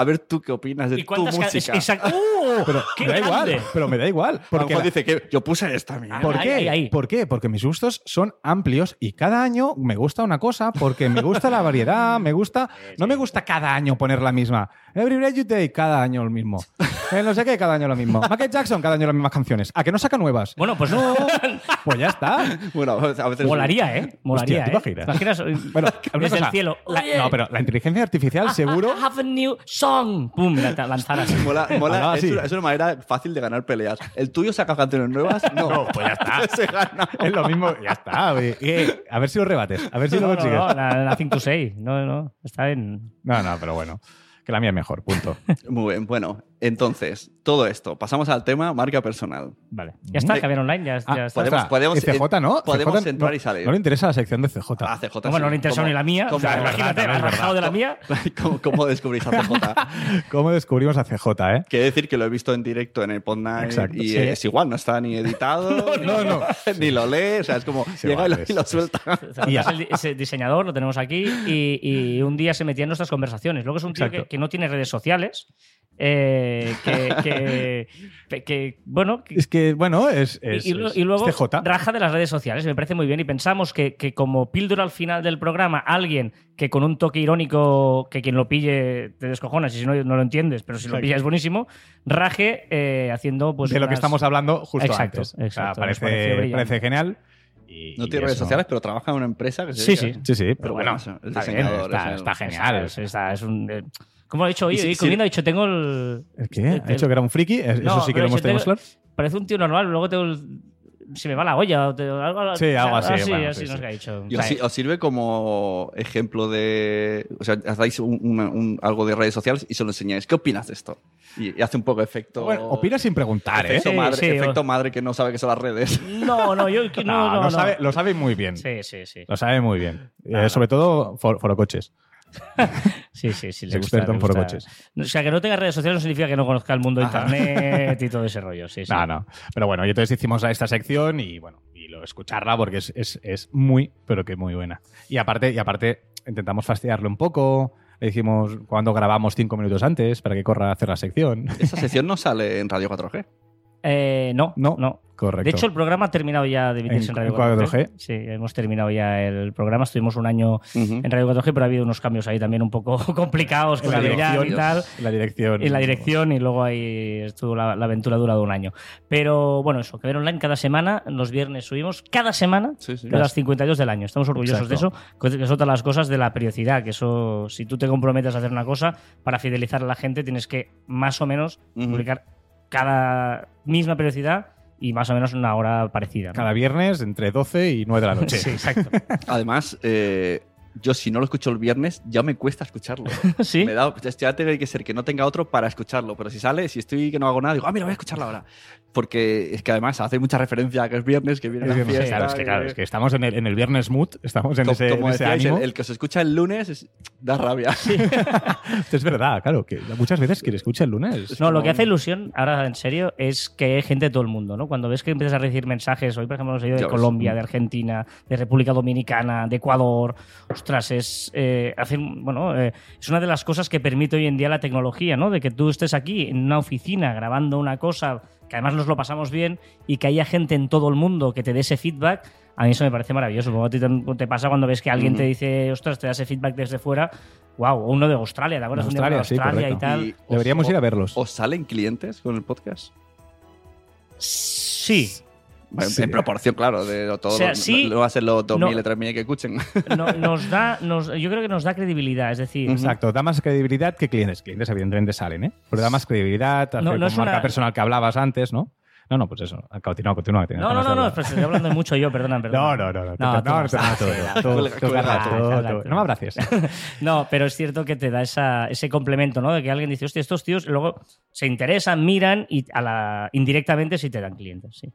A ver tú qué opinas de
¿Y
tu música.
Exacto. ¡Uh!
Pero
¡Qué
me da
grande!
igual. Pero me da igual. Porque la-
dice que yo puse esta mierda.
¿Por
Ahí,
qué?
ahí, ahí.
¿Por qué? Porque mis gustos son amplios y cada año me gusta una cosa porque me gusta la variedad, me gusta... No me gusta cada año poner la misma. Every Breath You Take, cada año lo mismo. Eh, no sé qué, cada año lo mismo. Michael Jackson, cada año las mismas canciones. ¿A que no saca nuevas?
Bueno, pues
No, pues ya está.
Bueno, a veces.
Molaría, ¿eh? Molaría,
¿te
¿eh?
imaginas?
imaginas?
Bueno, una
desde el cielo.
la- no, pero la inteligencia artificial seguro...
I have a new song. Pum, la lanzar así.
Mola, mola, es,
así.
una, es una manera fácil de ganar peleas. ¿El tuyo saca canciones nuevas? No,
pues ya está.
Se gana.
Es lo mismo, ya está. oye. Eh, a ver si lo rebates, a ver si lo
No, no,
consigues.
no, na- nothing to say. No, no. Está en.
No, no, pero bueno. Que la mía es mejor, punto.
Muy bien, bueno. Entonces, todo esto. Pasamos al tema marca personal.
Vale. Ya está,
Eh,
Javier Online, ya,
Ah,
ya está.
podemos-
ostras,
podemos-
y CJ no.
podemos
CJ
entrar
no-
y salir.
No le interesa la sección de CJ.
A CJ
Bueno,
sí.
no le interesa
¿Cómo-
ni la mía.
cómo-
o sea, imagínate, has rajado de la mía.
¿Cómo, cómo descubrís a CJ?
¿Cómo descubrimos a CJ, eh?
Quiere decir que lo he visto en directo en el Pod Night
Exacto,
y
sí.
es igual, no está ni editado,
no, no.
ni lo lee, o sea, es como
Sí,
llega y lo,
vale,
y lo
sí,
suelta.
O sea, es el diseñador, lo tenemos aquí, y, y un día se metía en nuestras conversaciones. Luego es un tío que no tiene redes sociales, eh, que, que- que, bueno,
Es que, bueno, es, es,
y, luego
es
raja de las redes sociales, me parece muy bien. Y pensamos que, que como píldora al final del programa, alguien que con un toque irónico, que quien lo pille te descojonas, y si no, no lo entiendes, pero si lo
Exacto.
pilla es buenísimo, raje eh, haciendo pues.
de lo que estamos hablando justo
Exacto,
antes. O sea, parece genial. Y,
No
y
tiene redes
eso.
sociales, pero trabaja en una empresa que se
Sí, sí.
Sí, sí, pero,
Pero
bueno,
bueno, el
está, bien, está, está genial.
Es, está- es un. eh, como he dicho hoy,
si- si-
comiendo, he dicho, tengo el.
¿El qué?
el-
¿Ha dicho que era un friki? ¿Es-
No,
Eso sí que lo hemos tenido.
Parece un tío normal, luego tengo el- se me va la olla. o te- algo,
Sí, algo así,
Así,
bueno,
así
sí,
nos
sí.
ha dicho.
Y os, si- os sirve como ejemplo de. O sea, hacéis un- una- un- algo de redes sociales y se lo enseñáis. ¿Qué opinas de esto? Y, y hace un poco efecto.
Bueno, opina sin preguntar, ¿eh?
efecto,
Sí,
madre,
sí,
efecto
o-
madre que no sabe qué son las redes.
No, no, yo que- no, no,
lo,
no.
Sabe, lo sabe muy bien.
Sí, sí, sí.
Lo sabe muy bien. Eh, sobre todo for- forocoches.
Sí, sí, sí. le
Experto
gusta,
en
le gusta.
forocoches.
O sea, que no tenga redes sociales no significa que no conozca el mundo de internet y todo ese rollo. Sí, sí.
No, no. Pero bueno, y entonces hicimos esta sección y bueno, y lo escucharla porque es, es- es muy, pero que muy buena. Y aparte, y aparte, intentamos fastidiarlo un poco. Le dijimos cuando grabamos cinco minutos antes para que corra a hacer la sección.
Esa sección no sale en Radio 4G.
Eh, no,
No,
no.
Correcto.
De hecho, el programa ha terminado ya de emitirse
En-
en,
en
Radio
4G.
4G. Sí, hemos terminado ya el programa. Estuvimos un año en Radio 4G, pero ha habido unos cambios ahí también un poco complicados con
en la dirección
y tal.
La dirección.
En la dirección y luego ahí estuvo la, la aventura dura de un año. Pero bueno, eso, que ver online cada semana, los viernes subimos cada semana
Sí, sí.
de las 52 del año. Estamos orgullosos de eso, que es otra de las cosas de la periodicidad, que eso, si tú te comprometes a hacer una cosa, para fidelizar a la gente tienes que más o menos publicar cada misma periodicidad y más o menos una hora parecida. ¿no?
Cada viernes entre 12 y 9 de la noche.
Sí, exacto.
Además, eh, yo si no lo escucho el viernes, ya me cuesta escucharlo.
sí.
Me da, ya tiene que ser que no tenga otro para escucharlo. Pero si sale, si estoy que no hago nada, digo, ah, mira, voy a escucharlo ahora. Porque es que además hace mucha referencia a que es viernes, que viene la
viernes,
fiesta.
claro, es que, claro,
que-
es que estamos en el, en el viernes mood, estamos en ese,
como
en ese
decíais, el,
ánimo.
el que se escucha el lunes es- da rabia.
Es verdad, claro, que muchas veces quien escucha el lunes.
No, lo que hace ilusión, ahora en serio, es que hay gente de todo el mundo, ¿no? Cuando ves que empiezas a recibir mensajes, hoy por ejemplo hemos de. Colombia, de Argentina, de República Dominicana, de Ecuador, ostras, es eh, hacer, bueno, eh, es una de las cosas que permite hoy en día la tecnología, ¿no? De que tú estés aquí en una oficina grabando una cosa, que además nos lo pasamos bien y que haya gente en todo el mundo que te dé ese feedback. A mí eso me parece maravilloso. Como a ti te, te pasa cuando ves que alguien te dice, ostras, te da ese feedback desde fuera. Wow, o uno de Australia, ¿te acuerdas?
De
Un día uno de
Australia, sí,
Australia y tal.
Y os-
Deberíamos ir a verlos.
¿Os salen clientes con el podcast?
Sí.
Bueno,
Sí.
En proporción, claro, de todo
O sea,
lo-
sí,
a ser los 2.000
no.
o 3.000 que escuchen.
No- nos da, nos- yo creo que nos da credibilidad, es decir,
Exacto, da más credibilidad que clientes. Clientes, evidentemente, salen, ¿eh? Pero da más credibilidad,
No, no
con
es
marca
una-
personal que hablabas antes, ¿no? No, no, pues eso. Continúa, continúa.
No, no, no, no, pero estoy hablando de mucho yo, perdona,
No,
perdona.
no, no, no.
No,
No, no,
no
no. No me abraces.
No, pero es cierto que te da esa, ese complemento, ¿no? De que alguien dice, hostia, estos tíos luego se interesan, miran y a la, indirectamente sí te dan clientes, sí.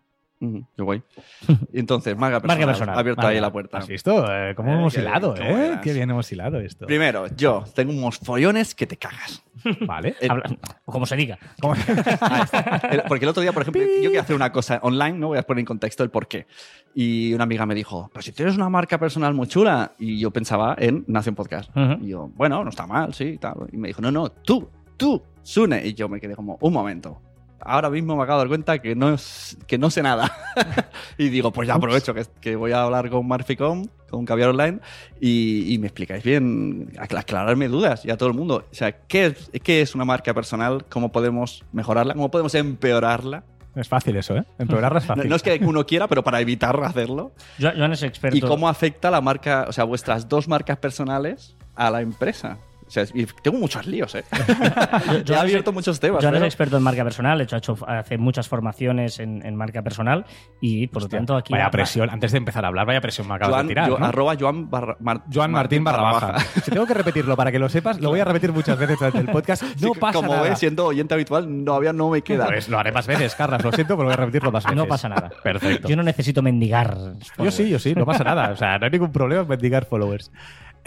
Qué guay. Entonces, marca personal.
Marca personal.
Abierto
Marca.
ahí la puerta.
¿Has visto? Eh, ¿Cómo
Eh,
hemos
qué-
hilado,
cómo
eh?
eras.
Qué bien hemos hilado esto.
Primero, yo tengo unos follones que te cagas.
Vale.
Eh,
Habla- o como se diga.
¿Cómo-
El- Porque el otro día, por ejemplo, yo quería hacer una cosa online, no voy a poner en contexto el por qué. Y una amiga me dijo, pero si tienes una marca personal muy chula. Y yo pensaba en Nación Podcast.
Ujú.
Y yo, bueno, no está mal, sí, tal. Y me dijo, no, no, tú, tú, Sune. Y yo me quedé como, un momento. Ahora mismo me acabo de dar cuenta que no, es- que no sé nada. y digo, pues ya aprovecho que, que voy a hablar con Marficom, con Caviar Online, y, y me explicáis bien, acla- aclararme dudas y a todo el mundo. O sea, ¿qué es, ¿qué es una marca personal? ¿Cómo podemos mejorarla? ¿Cómo podemos empeorarla?
Es fácil eso, ¿eh? Empeorarla es
No,
fácil.
no es que uno quiera, pero para evitar hacerlo.
Jo- Joan es experto.
¿Y cómo afecta la marca, o sea, vuestras dos marcas personales a la empresa? O sea, y tengo muchos líos, ¿eh?
Yo-
Ya he abierto muchos temas.
Joan es
pero-
experto en marca personal, de hecho, ha hecho, hace muchas formaciones en, en marca personal y, por lo tanto, aquí...
Vaya
va-
presión. Antes de empezar a hablar, vaya presión me acabas
Joan,
de tirar.
yo-
¿no?
arroba Joan, barra- Mar-
Joan Martín barra baja. Si tengo que repetirlo para que lo sepas, lo voy a repetir muchas veces durante el podcast.
Sí,
No pasa
como
nada.
ves, siendo oyente habitual, todavía no me queda.
Pues lo haré más veces, Carlas. Lo siento, pero voy a repetirlo más veces.
No pasa nada.
Perfecto.
Yo no necesito mendigar.
Yo sí, yo sí, no pasa nada. O sea, no hay ningún problema en mendigar followers.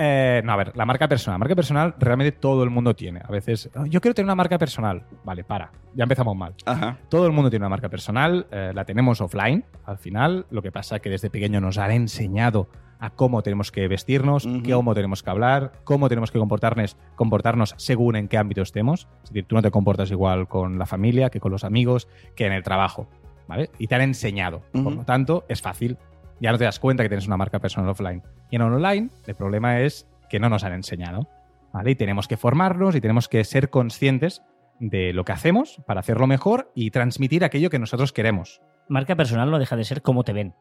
Eh, no, a ver, la marca personal. Marca personal realmente todo el mundo tiene. A veces, "Oh, yo quiero tener una marca personal. Vale, para. Ya empezamos mal.
Ajá.
Todo el mundo tiene una marca personal, eh, la tenemos offline al final. Lo que pasa es que desde pequeño nos han enseñado a cómo tenemos que vestirnos,
Ujú.
cómo tenemos que hablar, cómo tenemos que comportarnos, comportarnos según en qué ámbito estemos. Es decir, tú no te comportas igual con la familia que con los amigos, que en el trabajo. ¿Vale? Y te han enseñado. Por lo tanto, es fácil. Ya no te das cuenta que tienes una marca personal offline. Y en online, el problema es que no nos han enseñado. ¿Vale? Y tenemos que formarnos y tenemos que ser conscientes de lo que hacemos para hacerlo mejor y transmitir aquello que nosotros queremos.
Marca personal no deja de ser cómo te ven.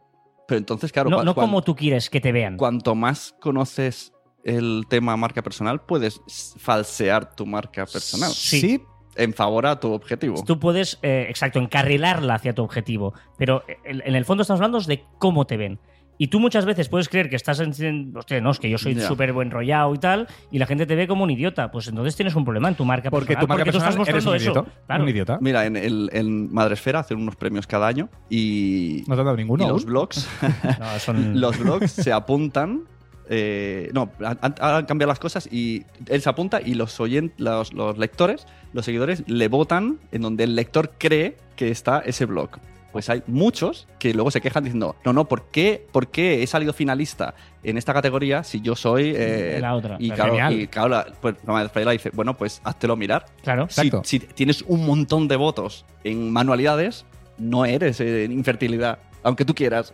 Pero entonces, claro,
no no como tú quieres que te vean.
cuanto más conoces el tema marca personal, puedes falsear tu marca personal.
Sí.
En favor a tu objetivo.
Tú puedes, eh, exacto, encarrilarla hacia tu objetivo, pero en, en el fondo estamos hablando de cómo te ven. Y tú muchas veces puedes creer que estás en. Hostia, no, es que yo soy súper buen rollado y tal, y la gente te ve como un idiota. Pues entonces tienes un problema en tu marca
Porque
personal.
tu marca
porque tú estás
personal eres un
mostrando
idiota.
eso. Claro.
Un idiota.
Mira, en, el, en Madresfera hacen unos premios cada año y,
No te han dado ninguno.
y los blogs,
No, son-
los blogs se apuntan. Eh, no, han, cambiado las cosas y él se apunta y los, oyen- los, los lectores, los seguidores, le votan en donde el lector cree que está ese blog. Pues hay muchos que luego se quejan diciendo, no, no, ¿por qué, por qué he salido finalista en esta categoría si yo soy... eh,
La otra.
Y claro, y claro, la- pues Madresfera dice, bueno, pues háztelo mirar.
Claro.
Exacto.
si tienes un montón de votos en manualidades, no eres eh, en infertilidad, aunque tú quieras.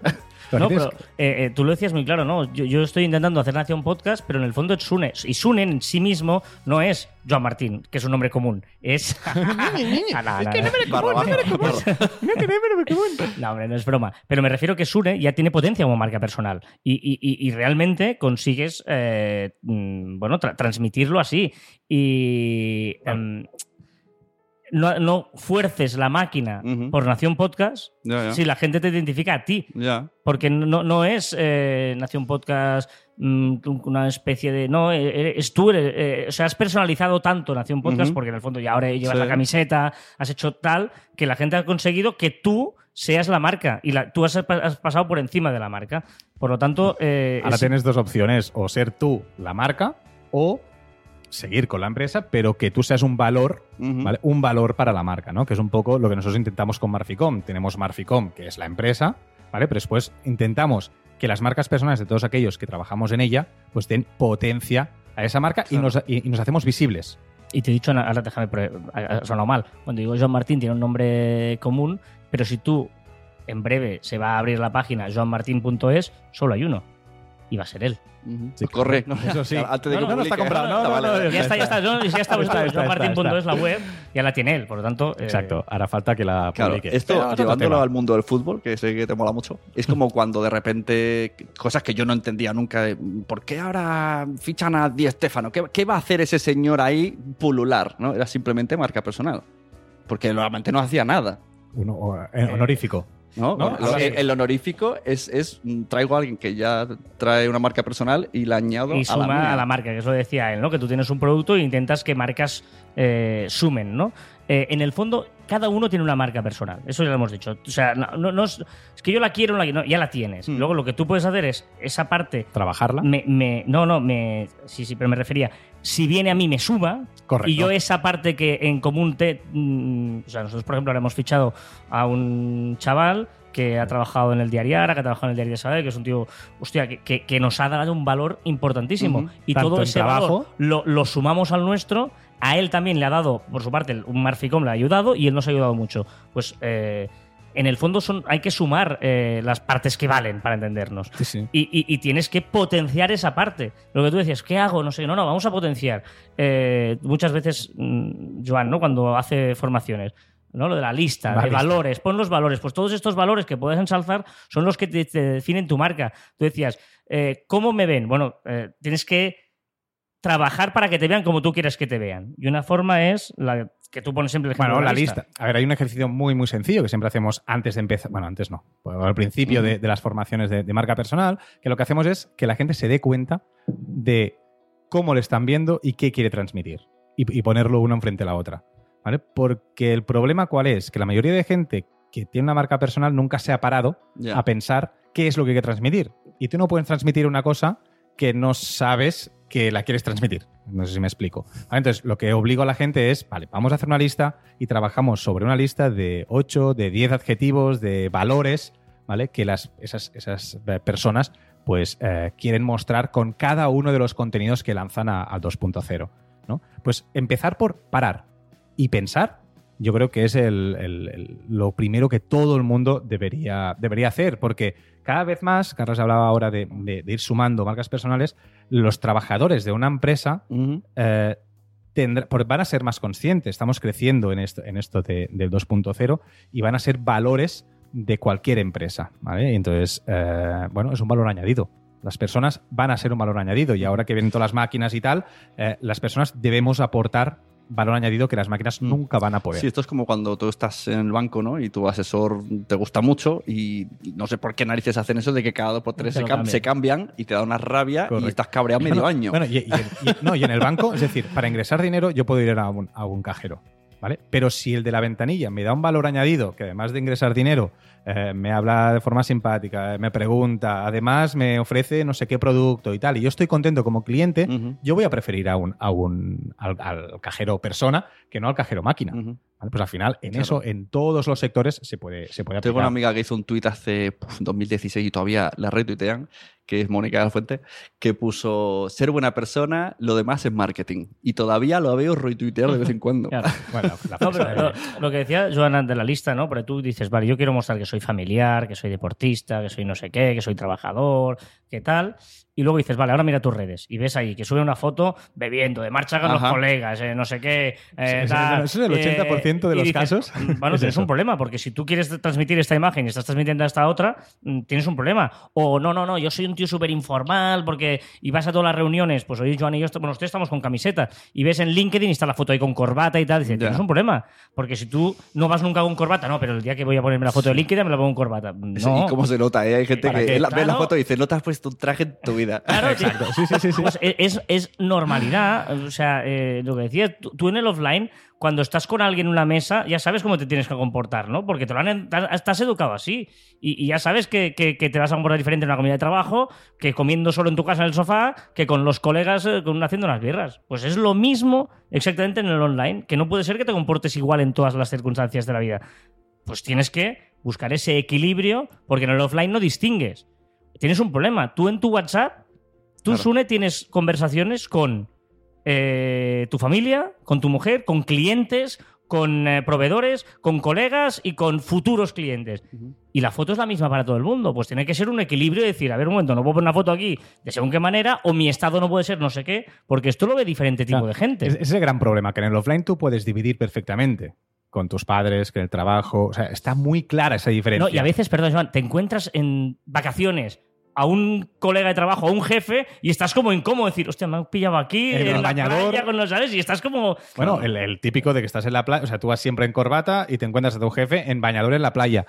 No, pero eh, eh, tú lo decías muy claro, ¿no? Yo, yo estoy intentando hacer Nación Podcast, pero en el fondo es Sune. Y Sune en sí mismo no es Joan Martín, que es un nombre común. Es. No, hombre, no es broma. Pero me refiero que Sune ya tiene potencia como marca personal. Y, y- y- y realmente consigues, eh, mm, bueno, tra- transmitirlo así. Y em, no, no fuerces la máquina por Nación Podcast si la gente te identifica a ti. Porque no, no es eh, Nación Podcast mm, una especie de. No, eh, es tú, eres, eh, o sea, has personalizado tanto Nación Podcast porque en el fondo ya ahora llevas
Sí.
la camiseta, has hecho tal, que la gente ha conseguido que tú seas la marca y la, tú has, has pasado por encima de la marca. Por lo tanto. eh,
Ahora
es-
tienes dos opciones, o ser tú la marca o seguir con la empresa, pero que tú seas un valor,
Ujú.
¿vale? Un valor para la marca, ¿no? Que es un poco lo que nosotros intentamos con Marficom. Tenemos Marficom, que es la empresa, ¿vale? Pero después intentamos que las marcas personales de todos aquellos que trabajamos en ella, pues den potencia a esa marca y,
Claro.
nos, y- y nos hacemos visibles.
Y te he dicho, ahora déjame, ha sonado mal. Cuando digo Joan Martín tiene un nombre común, pero si tú en breve se va a abrir la página joanmartin.es, solo hay uno. Va a ser él.
Sí,
Corre.
Eso sí.
Antes de
No,
que
no, no está comprado. No, no, no.
Ya está, ya está, no, ya está,
Está, está, está,
joanmartin.es la web, ya la tiene él, por lo tanto. eh,
Exacto. Hará falta que la
Claro,
publique.
esto
Pero
llevándolo
tema.
al mundo del fútbol, que sé que te mola mucho, es como cuando de repente cosas que yo no entendía nunca, ¿por qué ahora fichan a Di Stéfano? ¿Qué, qué va a hacer ese señor ahí pulular? ¿no? Era simplemente marca personal. Porque normalmente no hacía nada.
Uno- eh, honorífico.
¿No?
No,
Lo-
de-
el, el honorífico es, es mm, traigo a alguien que ya trae una marca personal y la añado
y
a
suma
la, mía.
a la marca, que eso decía él, ¿no? Que tú tienes un producto e intentas que marcas eh, sumen, ¿no? Eh, en el fondo, cada uno tiene una marca personal. Eso ya lo hemos dicho. O sea, no, no- es, es que yo la quiero, no la no, ya la tienes.
Hmm.
Luego lo que tú puedes hacer es esa parte.
Trabajarla.
Me, me- no, no, me, sí, sí, pero me refería. Si viene a mí, me suma.
Correcto.
Y yo esa parte que en común te. mm, o sea, nosotros, por ejemplo, ahora hemos fichado a un chaval que ha trabajado en el diario Ara, que ha trabajado en el diario de Saber, que es un tío, hostia, que, que- que nos ha dado un valor importantísimo. Y
Tanto
todo ese
trabajo-
valor lo, lo sumamos al nuestro. A él también le ha dado, por su parte, un Marficom le ha ayudado y él nos ha ayudado mucho. Pues eh, en el fondo son, hay que sumar eh, las partes que valen para entendernos.
Sí, sí.
Y, y- y tienes que potenciar esa parte. Lo que tú decías, ¿qué hago? No sé, no, no, vamos a potenciar. Eh, muchas veces, mm, Joan, ¿no? Cuando hace formaciones, ¿no? Lo de la lista,
La
de
lista.
valores, pon los valores. Pues todos estos valores que puedes ensalzar son los que te, te definen tu marca. Tú decías, eh, ¿cómo me ven? Bueno, eh, tienes que trabajar para que te vean como tú quieres que te vean. Y una forma es la que tú pones siempre el ejemplo
Bueno,
de
la lista. A ver, hay un ejercicio muy, muy sencillo que siempre hacemos antes de empezar. Bueno, antes no. pues al principio de, de las formaciones de, de marca personal, que lo que hacemos es que la gente se dé cuenta de cómo le están viendo y qué quiere transmitir. Y, y ponerlo una enfrente a la otra. ¿Vale? Porque el problema, ¿cuál es? Que la mayoría de gente que tiene una marca personal nunca se ha parado a pensar qué es lo que hay que transmitir. Y tú no puedes transmitir una cosa que no sabes que la quieres transmitir. No sé si me explico. Entonces, lo que obligo a la gente es, vale, vamos a hacer una lista y trabajamos sobre una lista de 8, de 10 adjetivos, de valores, ¿vale? Que las, esas, esas eh, personas pues eh, quieren mostrar con cada uno de los contenidos que lanzan al 2.0, ¿no? Pues empezar por parar y pensar, yo creo que es el- lo primero que todo el mundo debería, debería hacer, porque cada vez más, Carlos hablaba ahora de ir sumando marcas personales, los trabajadores de una empresa eh, tendrá- porque van a ser más conscientes. Estamos creciendo en esto, en esto de- del 2.0 y van a ser valores de cualquier empresa. ¿vale? Entonces, eh, bueno, es un valor añadido. Las personas van a ser un valor añadido y ahora que vienen todas las máquinas y tal, eh, las personas debemos aportar valor añadido que las máquinas
Mm.
nunca van a poder.
Sí, esto es como cuando tú estás en el banco, ¿no? Y tu asesor te gusta mucho y no sé por qué narices hacen eso de que cada dos por tres se, cam-
cambian.
se cambian y te da una rabia
Correcto.
y estás cabreado medio
Bueno,
año.
Bueno, y, y- y- no, y en el banco, es decir, para ingresar dinero yo puedo ir a un, a un cajero, ¿vale? Pero si el de la ventanilla me da un valor añadido, que además de ingresar dinero, eh, me habla de forma simpática, eh, me pregunta, además me ofrece no sé qué producto y tal, y yo estoy contento como cliente, yo voy a preferir a un, a un al, al cajero persona que no al cajero máquina. Pues al final, en
Claro.
eso, en todos los sectores se puede, se puede
Tengo una
aplicar.
amiga que hizo un tuit hace puf, 2016 y todavía la retuitean, que es Mónica de la Fuente, que puso ser buena persona, lo demás es marketing. Y todavía lo veo retuitear de vez en cuando.
Claro.
Bueno, la-
No, pero lo, lo que decía Joana de la lista, ¿no? Porque tú dices, vale, yo quiero mostrar que soy familiar, que soy deportista, que soy no sé qué, que soy trabajador, que tal. Y luego dices, vale, ahora mira tus redes. Y ves ahí que sube una foto bebiendo, de marcha con
Ajá.
los colegas, eh, no sé qué. eh,
Eso es-
tal,
eso es el
eh,
80% de
y
los
dices,
casos.
Bueno,
Es
tienes
eso.
un problema, porque si tú quieres transmitir esta imagen y estás transmitiendo esta otra, mm, tienes un problema. O no, no, no, yo soy un tío súper informal, porque. Y vas a todas las reuniones, pues hoy Joan y yo, bueno, nosotros estamos con camiseta, y ves en LinkedIn y está la foto ahí con corbata y tal, dices, tienes un problema. Porque si tú no vas nunca con corbata, no, pero el día que voy a ponerme la foto de LinkedIn me la pongo con corbata.
Sí,
No.
¿Y cómo se nota? eh? Hay gente
¿Para
que la- ve la foto y dice, no te has puesto un traje en tu vida.
Claro.
Exacto. Sí, sí, sí, sí.
Pues es, es normalidad. O sea, eh, lo que decías, tú, en el offline, cuando estás con alguien en una mesa, ya sabes cómo te tienes que comportar, ¿no? Porque te lo han, estás educado así. Y, y ya sabes que, que- que te vas a comportar diferente en una comida de trabajo, que comiendo solo en tu casa en el sofá, que con los colegas eh, haciendo unas birras. Pues es lo mismo exactamente en el online, que no puede ser que te comportes igual en todas las circunstancias de la vida. Pues tienes que buscar ese equilibrio, porque en el offline no distingues. Tienes un problema. Tú en tu WhatsApp Tú,
Claro.
Sune, tienes conversaciones con eh, tu familia, con tu mujer, con clientes, con eh, proveedores, con colegas y con futuros clientes. Y la foto es la misma para todo el mundo. Pues tiene que ser un equilibrio y decir, a ver, un momento, no puedo poner una foto aquí de según qué manera, o mi estado no puede ser no sé qué, porque esto lo ve diferente tipo
Claro,
de gente.
Es, es el gran problema, que en el offline tú puedes dividir perfectamente con tus padres, que en el trabajo. O sea, está muy clara esa diferencia.
No, y a veces, perdón, Joan, te encuentras en vacaciones a un colega de trabajo, a un jefe, y estás como incómodo, decir, hostia, me han pillado aquí
En
en,
el
la
bañador.
playa con los. Y estás como...
Bueno, el, el típico de que estás en la playa, o sea, tú vas siempre en corbata y te encuentras a tu jefe en bañador en la playa.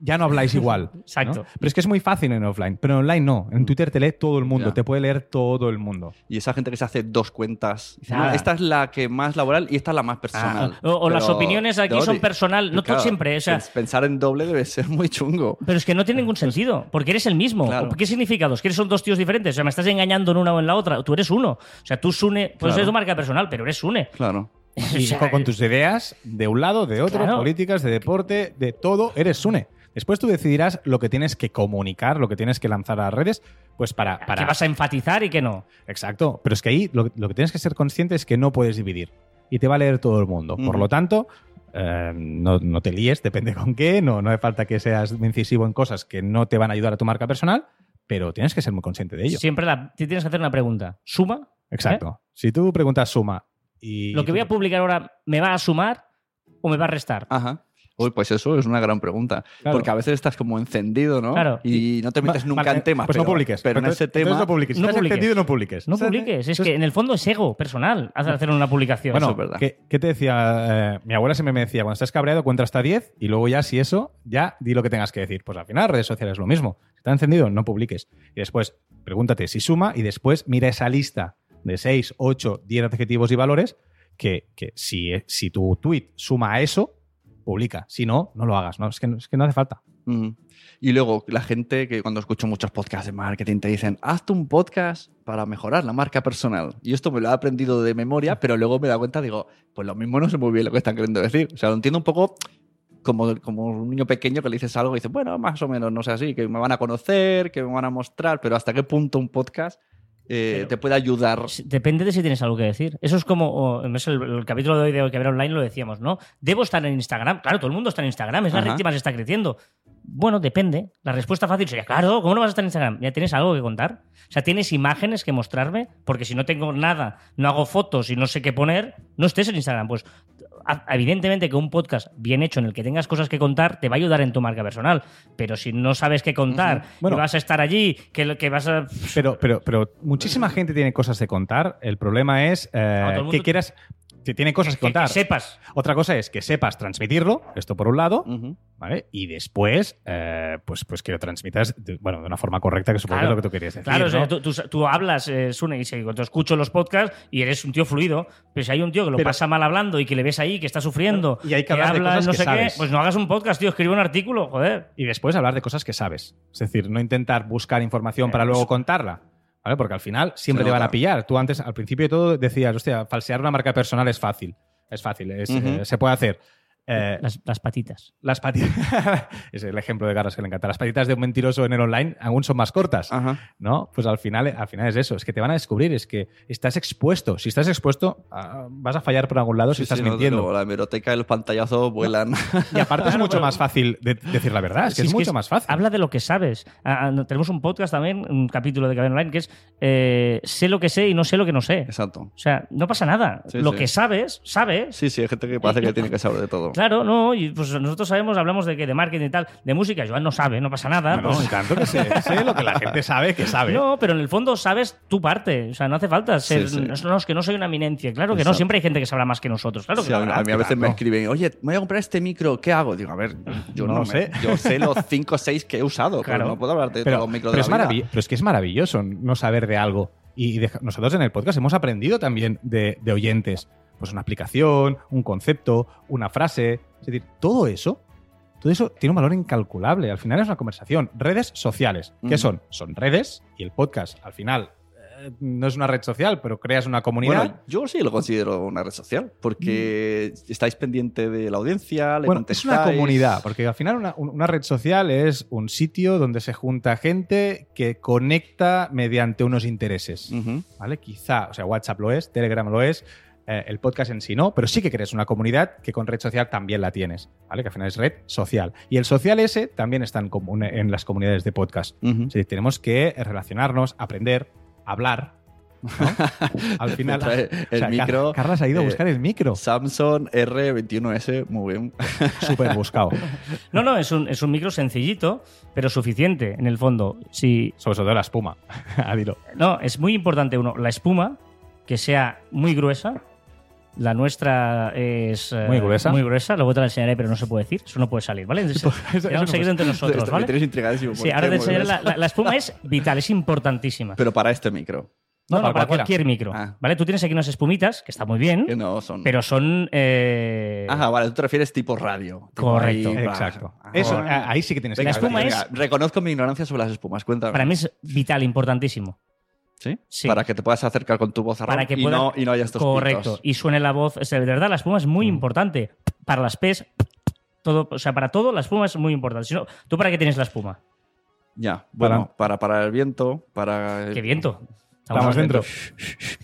Ya no habláis igual. ¿no?
Exacto.
Pero es que es muy fácil en offline, pero en online no. En Twitter te lee todo el mundo,
Ya.
te puede leer todo el mundo.
Y esa gente que se hace dos cuentas. dice,
Nada.
"No, esta es la que más laboral y esta es la más personal.
Ah, o- o las opiniones aquí
claro,
son personal, no todo siempre, o sea-
pens- Pensar en doble debe ser muy chungo.
Pero es que no tiene ningún sentido, porque eres el mismo.
Claro.
¿Qué significados? ¿Que son dos tíos diferentes? O sea, me estás engañando en una o en la otra. Tú eres uno. O sea, tú Sune, puedes
Claro.
ser tu marca personal, pero eres Sune.
Claro.
Sea,
con, con tus ideas de un lado, de otro,
Claro.
políticas, de deporte, de todo, eres Sune. Después tú decidirás lo que tienes que comunicar, lo que tienes que lanzar a las redes, pues para... para...
¿Qué vas a enfatizar y qué no?
Exacto. Pero es que ahí lo, lo que tienes que ser consciente es que no puedes dividir. Y te va a leer todo el mundo. Por lo tanto, eh, no, no te líes, depende con qué. No, no hace falta que seas incisivo en cosas que no te van a ayudar a tu marca personal, pero tienes que ser muy consciente de ello.
Siempre la- te tienes que hacer una pregunta. ¿Suma?
Exacto. Si tú preguntas suma y...
¿Lo que voy a publicar ahora me va a sumar o me va a restar?
Ajá. Uy, pues eso es una gran pregunta.
Claro.
Porque a veces estás como encendido, ¿no?
Claro.
Y no te metes nunca
vale,
en temas.
Pues
pero,
no publiques.
Pero en ese tema.
no publiques. Si
No
estás
publiques.
encendido, no publiques.
No publiques. Es que en el fondo es ego personal hacer una publicación.
Bueno,
Eso es verdad.
¿qué, qué te decía? Eh, mi abuela siempre me decía, cuando estás cabreado, cuenta hasta 10 y luego ya, si eso, ya di lo que tengas que decir. Pues al final, redes sociales es lo mismo. Si está encendido, no publiques. Y después, pregúntate si suma y después mira esa lista de 6, 8, 10 adjetivos y valores que, que si, si tu tweet suma a eso, publica. Si no, no lo hagas. No, es, que, no- es que no hace falta.
Y luego la gente que cuando escucho muchos podcasts de marketing te dicen, hazte un podcast para mejorar la marca personal. Y esto me lo he aprendido de memoria, pero luego me da cuenta, digo, pues lo mismo no sé muy bien lo que están queriendo decir. O sea, lo entiendo un poco como, como un niño pequeño que le dices algo y dice, bueno, más o menos, no sé así, que me van a conocer, que me van a mostrar, pero hasta qué punto un podcast eh,
Pero-
te puede ayudar.
Depende de si tienes algo que decir. Eso es como, o, es el, el capítulo de hoy de que ver online lo decíamos, ¿no? Debo estar en Instagram. Claro, todo el mundo está en Instagram, es la red que más está creciendo. Bueno, depende. La respuesta fácil sería, claro, ¿cómo no vas a estar en Instagram? Ya tienes algo que contar. O sea, tienes imágenes que mostrarme, porque si no tengo nada, no hago fotos y no sé qué poner, no estés en Instagram. Pues evidentemente que un podcast bien hecho en el que tengas cosas que contar te va a ayudar en tu marca personal. Pero si no sabes qué contar,
Bueno.
y vas a estar allí, que, lo- que vas a...
Pero, pero, pero muchísima gente tiene cosas de contar. El problema es eh, que quieras. T- Tiene cosas que
Que,
contar.
que sepas.
Otra cosa es que sepas transmitirlo, esto por un lado. ¿vale? Y después, eh, pues, pues que lo transmitas de, bueno, de una forma correcta, que supongo que es lo que tú querías decir.
Claro, o sea,
¿no?
tú, tú- tú hablas, eh, Sune, y cuando escucho los podcasts y eres un tío fluido, pero si hay un tío que lo
Pero-
pasa mal hablando y que le ves ahí, que está sufriendo,
Y hay que hablar de cosas
no
que
sé
sabes.
qué, pues no hagas un podcast, tío, escribe un artículo, joder.
Y después hablar de cosas que sabes. Es decir, no intentar buscar información para luego contarla. ¿Vale? Porque al final siempre te van a pillar. Tú antes, al principio de todo, decías, hostia, falsear una marca personal es fácil. Es fácil, es, eh, se puede hacer. Eh,
Las, las patitas.
las patitas. es el ejemplo de Garras que le encanta. Las patitas de un mentiroso en el online aún son más cortas.
Ajá.
¿No? Pues al final, al final es eso. Es que te van a descubrir. Es que estás expuesto. Si estás expuesto, ah, vas a fallar por algún lado si estás
sí, no, de
mintiendo.
luego, la hemeroteca y los pantallazos vuelan.
Y aparte es mucho más fácil de decir la verdad. Es que es mucho más fácil.
Habla de lo que sabes. Ah, ah, tenemos un podcast también, un capítulo de Cadena Online, que es eh, sé lo que sé y no sé lo que no sé.
Exacto.
O sea, no pasa nada.
Sí,
lo
sí.
que sabes, sabes.
Sí, sí, hay gente que parece que tiene que saber de todo.
Claro, no, y pues nosotros sabemos, hablamos de que de marketing y tal, de música, Joan no sabe, no pasa nada.
No, no,
pues-
tanto que sé, sé lo que la gente sabe que sabe.
No, pero en el fondo sabes tu parte. O sea, no hace falta ser.
Sí, sí.
No, no, es que no soy una eminencia. Claro que no, siempre hay gente que sabrá más que nosotros. Claro que
Sí, a, mí- a mí a veces me escriben, oye, me voy a comprar este micro, ¿qué hago? Digo, a ver, yo
No
no, me-
sé.
Yo sé los 5 o 6 que he usado,
Claro.
pero no puedo hablar de
pero,
todos los micros
pero
de
es
la vida.
maravilloso, pero es que es maravilloso no saber de algo. Y deja- nosotros en el podcast hemos aprendido también de, de oyentes. Pues una aplicación, un concepto, una frase. Es decir, todo eso, todo eso tiene un valor incalculable. Al final es una conversación. Redes sociales. ¿Qué son? Son redes y el podcast, al final, eh, no es una red social, pero creas una comunidad.
Bueno, yo sí lo considero una red social, porque estáis pendiente de la audiencia, le
Mm. Bueno, es una comunidad, porque al final una, un- una red social es un sitio donde se junta gente que conecta mediante unos intereses. ¿Vale? Quizá, o sea, WhatsApp lo es, Telegram lo es, eh, el podcast en sí no, pero sí que crees una comunidad que con red social también la tienes, ¿vale? Que al final es red social. Y el social ese también está en, comun- en las comunidades de podcast. Tenemos que relacionarnos, aprender, hablar. ¿no? Al final,
el
Car-
micro,
Carlas ha ido a
eh,
buscar el micro.
Samsung R21S, muy bien.
Súper buscado.
No, no, es un, es un micro sencillito, pero suficiente en el fondo. Si,
Sobre todo la espuma. Ah, dilo.
no, es muy importante, uno, la espuma, que sea muy gruesa. La nuestra es. eh,
Muy gruesa.
Muy gruesa, luego te la enseñaré, pero no se puede decir. Eso no puede salir, ¿vale? Entonces,
eso no
entre nosotros,
me
¿vale?
intrigadísimo.
Sí,
¿por
ahora te enseñaré. La,
gruesa?
la- la espuma es vital, es importantísima.
Pero para este micro,
no, no,
para
cualquier micro.
Ah.
¿Vale? Tú tienes aquí unas espumitas, que está muy bien,
que no son...
pero son. eh,
Ajá, vale, tú te refieres tipo radio. Tipo
Correcto.
ahí,
Exacto. Eso, ah, ahí sí que tienes
Venga,
La espuma
venga,
es-
Reconozco mi ignorancia sobre las espumas, cuéntame.
Para mí es vital, importantísimo.
¿Sí?
Sí.
Para que te puedas acercar con tu voz a
Para que
y,
pueda-
no, y no haya estos
Correcto. Y suene la voz. Es, de verdad, la espuma es
Mm.
muy importante. Para las P's, todo, o sea, para todo, la espuma es muy importante. Si no, ¿Tú para qué tienes la espuma?
Ya, bueno, para, para el viento, para...
¿Qué viento?
Estamos dentro.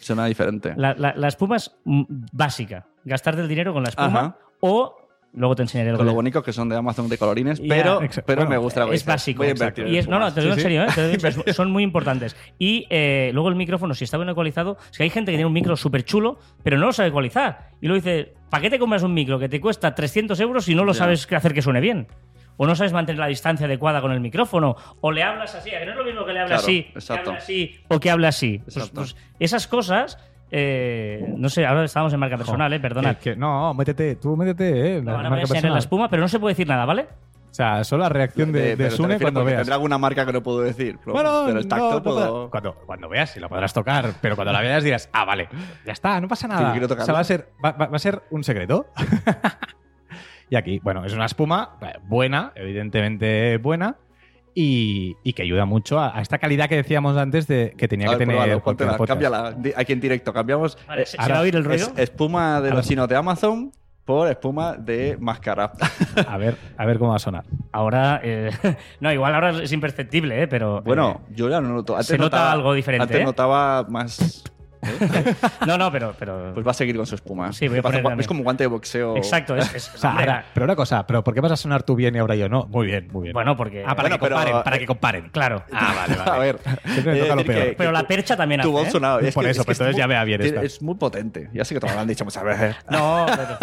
Suena diferente.
La, la- la espuma es mm, básica. Gastarte el dinero con la espuma
Ajá.
o. Luego te enseñaré lo
Con lo
que-
bonito que son de Amazon de colorines,
Ya,
pero,
exacto.
pero
Bueno,
me gusta lo que
Es básico. Y es, no, no, te lo digo
Sí,
en serio, ¿eh? Son muy importantes. Y eh, luego el micrófono, si está bien ecualizado, es que hay gente que tiene un micro súper chulo, pero no lo sabe ecualizar. Y luego dice, ¿para qué te compras un micro que te cuesta 300 euros si no lo sabes hacer que suene bien? O no sabes mantener la distancia adecuada con el micrófono, o le hablas así, que no es lo mismo que le hable
Claro,
así, que así, o que hable así. Pues- pues esas cosas, eh, no sé, ahora estamos en marca personal, ¿eh? Perdona.
Que- que- no, métete, tú métete, eh.
No,
la
ahora voy a
marca
enseñar
personal.
la espuma, pero no se puede decir nada, ¿vale?
O sea, solo la reacción de, de
pero te
Sune
refieres
cuando
porque
veas.
Tendrá alguna marca que no puedo decir. Pero,
Bueno,
pero el tacto
no, no
puedo.
puedo- cuando, cuando veas, si lo podrás tocar, pero cuando la veas dirás, ah, vale, ya está, no pasa nada.
quiero
o sea, va a ser, va, va- va a ser un secreto. y aquí, bueno, es una espuma eh, buena, evidentemente buena, y, y que ayuda mucho a, a esta calidad que decíamos antes de que tenía
A
que
ver,
tener
póntela, cámbiala. Aquí en directo cambiamos.
Vale,
eh,
¿se, se
ahora
va a oír el ruido?
es- espuma de los chinos de Amazon por espuma de máscara.
A ver, a ver cómo va a sonar.
Ahora, eh, no, igual ahora es imperceptible, ¿eh? pero.
bueno, yo ya no noto. Antes
se nota
notaba-
algo diferente,
Antes
¿eh?
notaba más.
Eh, no, no, pero. pero
Pues va a seguir con su espuma.
Sí, voy a poner
es como guante de boxeo.
Exacto, es. es-
O sea,
hombre,
ahora- pero una cosa, pero ¿por qué vas a sonar tú bien y ahora yo no? Muy bien, muy bien.
bueno, porque.
ah, para
Bueno,
que
pero-
comparen, para que comparen.
claro.
Ah, vale, vale.
A ver.
Siempre me toca lo peor.
que-
pero
que
la percha también
Tu
hace.
voz
¿eh?
sonaba. Es
Por
que-
eso,
es que
pues entonces
es
ya
muy-
vea bien esta.
Es muy potente. Ya sé que te lo habrán dicho muchas veces.
No, pero.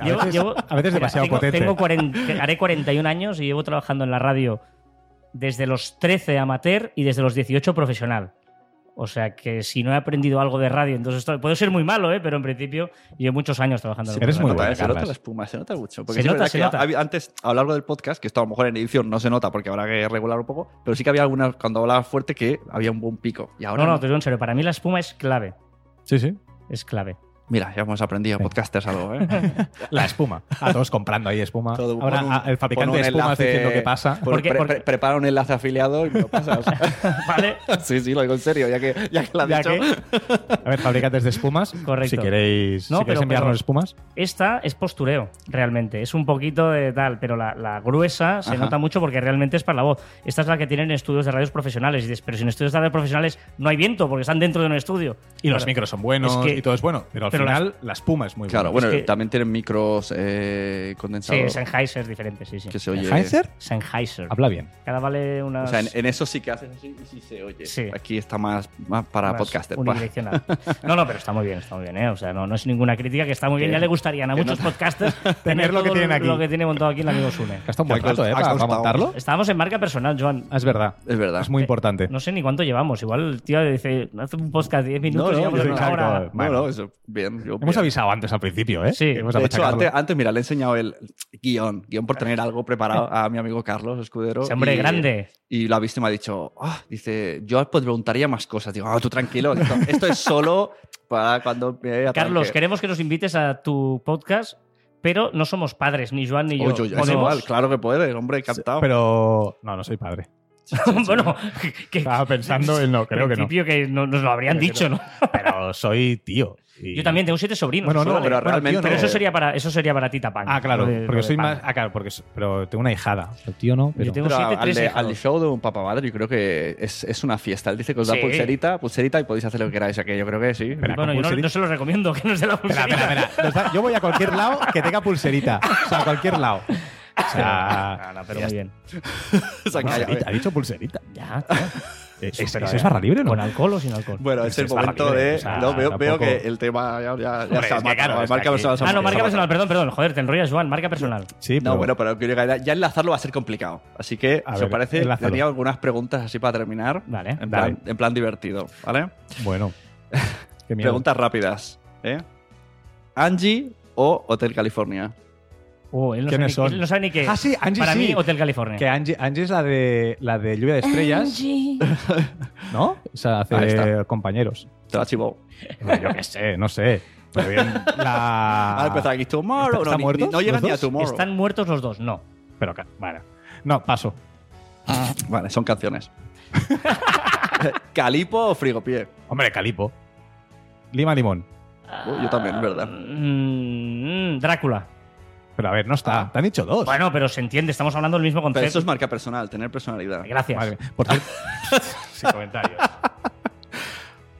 A veces- a veces demasiado
tengo,
potente.
tengo 40 haré 41 años y llevo trabajando en la radio desde los 13 amateur y desde los 18 profesional. O sea que si no he aprendido algo de radio, entonces esto puede ser muy malo, ¿eh? pero en principio llevo muchos años trabajando en
Eres muy buena,
se nota la espuma, se nota mucho. Porque
Se nota, se nota.
antes, a lo largo del podcast, que esto a lo mejor en edición no se nota porque habrá que regular un poco, pero sí que había algunas, cuando hablabas fuerte, que había un buen pico. Y ahora
No, no,
no.
te digo en serio, para mí la espuma es clave.
Sí, sí.
Es clave.
Mira, ya hemos aprendido podcasters algo, ¿eh?
La espuma. A todos comprando ahí espuma.
Todo,
Ahora
pon un-
a- el fabricante de espuma
enlace-
diciendo qué pasa.
Porque-
pre-
porque-
pre- prepara un enlace afiliado y me lo pasas.
¿Vale?
sí, sí, lo digo en serio, ya que, ya que lo has
Ya
dicho.
que-
A ver, fabricantes de espumas.
Correcto.
Si queréis,
No,
si queréis
pero-
enviarnos
pero-
espumas.
Esta es postureo, realmente. Es un poquito de tal, pero la, la gruesa se
Ajá.
nota mucho porque realmente es para la voz. Esta es la que tienen estudios de radios profesionales. Y dices, pero si en estudios de radios profesionales no hay viento porque están dentro de un estudio.
Y los micros son buenos
Es que-
y todo es bueno. Pero al
pero
final la espuma es muy
Claro,
buena.
bueno,
que-
también tienen micros eh,
Sí,
condensados
Sennheiser es diferente, sí, sí.
que se oye.
¿Sennheiser?
Sennheiser.
Habla bien.
Cada vale
O
unas...
sea, en, en eso sí que haces así y sí se oye.
Sí.
Aquí está más, más para
más
podcaster. pa.
unidireccional. No, no, pero está muy bien, está muy bien, ¿eh? O sea, no, no es ninguna crítica, que está muy bien. Ya le gustarían a muchos podcasters
Tener lo que
todo
tienen aquí.
Lo que tiene montado aquí el amigo Sune.
Gasta un buen
Ha
rato, ¿eh?
ha
Para, para
costado.
montarlo.
Estábamos en marca personal, Joan.
Ah, Es verdad.
Es verdad.
Es muy importante.
No sé ni cuánto llevamos. Igual el tío dice, hace un podcast de 10 minutos
No, no,
y llevamos
yo-
una
exacto.
hora.
No,
Bueno.
no, eso, bien. Yo
Hemos
bien.
avisado antes al principio, ¿eh?
Sí.
Vamos a
De hecho, antes, antes, mira, le he enseñado el guion, guion por tener algo preparado a mi amigo Carlos Escudero.
Ese hombre
y-
grande.
Y lo ha visto y me ha dicho, ah, dice, yo pues preguntaría más cosas. Digo, ah, tú tranquilo, esto, esto es solo para cuando me atraque".
Carlos, queremos que nos invites a tu podcast, pero no somos padres, ni Joan ni yo.
Es igual, claro que puede, hombre, encantado.
Pero. No, no soy padre.
bueno, que
Estaba pensando en no, creo que no.
principio que no, nos lo habrían
Creo
dicho, ¿no?
Pero soy tío. Y-
Yo también tengo siete sobrinos.
Bueno, no,
pero
bueno,
realmente-
Pero
no.
eso sería para, eso sería para ti, Tapán.
Ah, claro,
de-
porque soy
pan.
más. Ah, claro, porque. Pero tengo una hijada. El tío no. Pero...
Yo tengo
Pero
siete,
al,
tres
de- al show de un papá madre, yo creo que es, es una fiesta. Él dice que os da
Sí.
pulserita, pulserita y podéis hacer lo que queráis. Que yo creo que sí.
Bueno, yo no, no se lo recomiendo, que no es de la pulserita.
espera, espera. Yo voy a cualquier lado que tenga pulserita. O sea, a cualquier lado. O sea.
Ah, no, pero muy bien.
O sea, que-
Pulserita, ha dicho pulserita.
Ya, tío.
¿Es,
Sí,
es,
pero
¿eso
ya.
es barra libre o no?
¿Con alcohol o sin alcohol?
Bueno, es el momento
libre,
de.
o sea,
no, veo, veo que el tema ya, ya, se ha matado. marca personal,
Ah, no, marca personal, perdón, perdón. Joder, te enrollas, Joan, marca personal.
Sí, pero.
No, bueno, pero ya enlazarlo va a ser complicado. Así que,
A
si
ver,
os parece, tenía algunas preguntas así para terminar.
Vale.
En
Dale.
plan, en plan divertido, ¿vale?
Bueno. Qué miedo.
Preguntas rápidas. ¿eh? ¿Angie o Hotel California?
Oh, él no, sabe
¿Quiénes
ni,
son?
él no sabe ni qué.
Ah, sí, Angie
Para
sí.
mí, Hotel California.
Que Angie, Angie es la de, la de Lluvia de Estrellas, ¿no? O sea,
Ahí
hace
está.
compañeros.
Te la chivo.
Yo qué sé, no sé. Pero bien, la...
Empezar aquí Tomorrow.
¿Está-
No, ni-
muertos
ni- no llegan
los
ni a
dos?
Tomorrow.
¿Están muertos los dos? No.
Pero, ca- vale. No, paso.
Vale, son canciones. ¿Calipo o Frigopié?
Hombre, Calipo. Lima Limón.
Yo también, es verdad.
Mm, Drácula.
Pero a ver, no está.
Ah.
Te han dicho dos.
Bueno, pero se entiende, estamos hablando del mismo
Pero
concepto.
eso es marca personal, tener personalidad.
Gracias.
Madre. Por cierto, sin comentarios.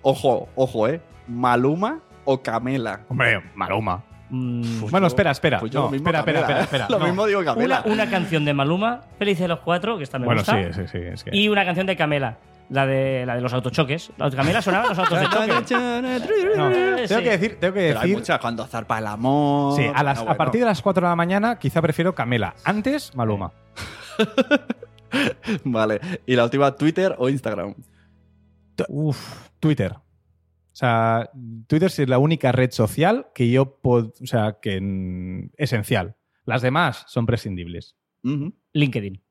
Ojo, ojo, ¿eh? ¿Maluma o Camela?
Hombre, Maluma.
Mm,
Pues
bueno,
yo-
espera, espera.
Pues yo
no,
lo mismo
espera, espera,
Camela,
espera,
¿eh?
espera.
Lo
No.
mismo digo Camela.
una, una canción de Maluma, Felices de los Cuatro, que esta me
Bueno,
gusta.
sí, sí, sí. Es que...
Y una canción de Camela, la de, la de los autochoques. ¿La de Camela sonaban los autos de choque?
No, tengo
sí.
que decir, tengo que
Pero hay
decir
muchas cuando zarpa el amor.
Sí, a, las, a
bueno.
partir de las 4 de la mañana quizá prefiero Camela. Antes, Maluma.
Vale. Y la última, ¿Twitter o Instagram?
Uf.
Twitter. O sea, Twitter es la única red social que yo puedo. O sea, que. mm, esencial. Las demás son prescindibles.
Ujú.
LinkedIn.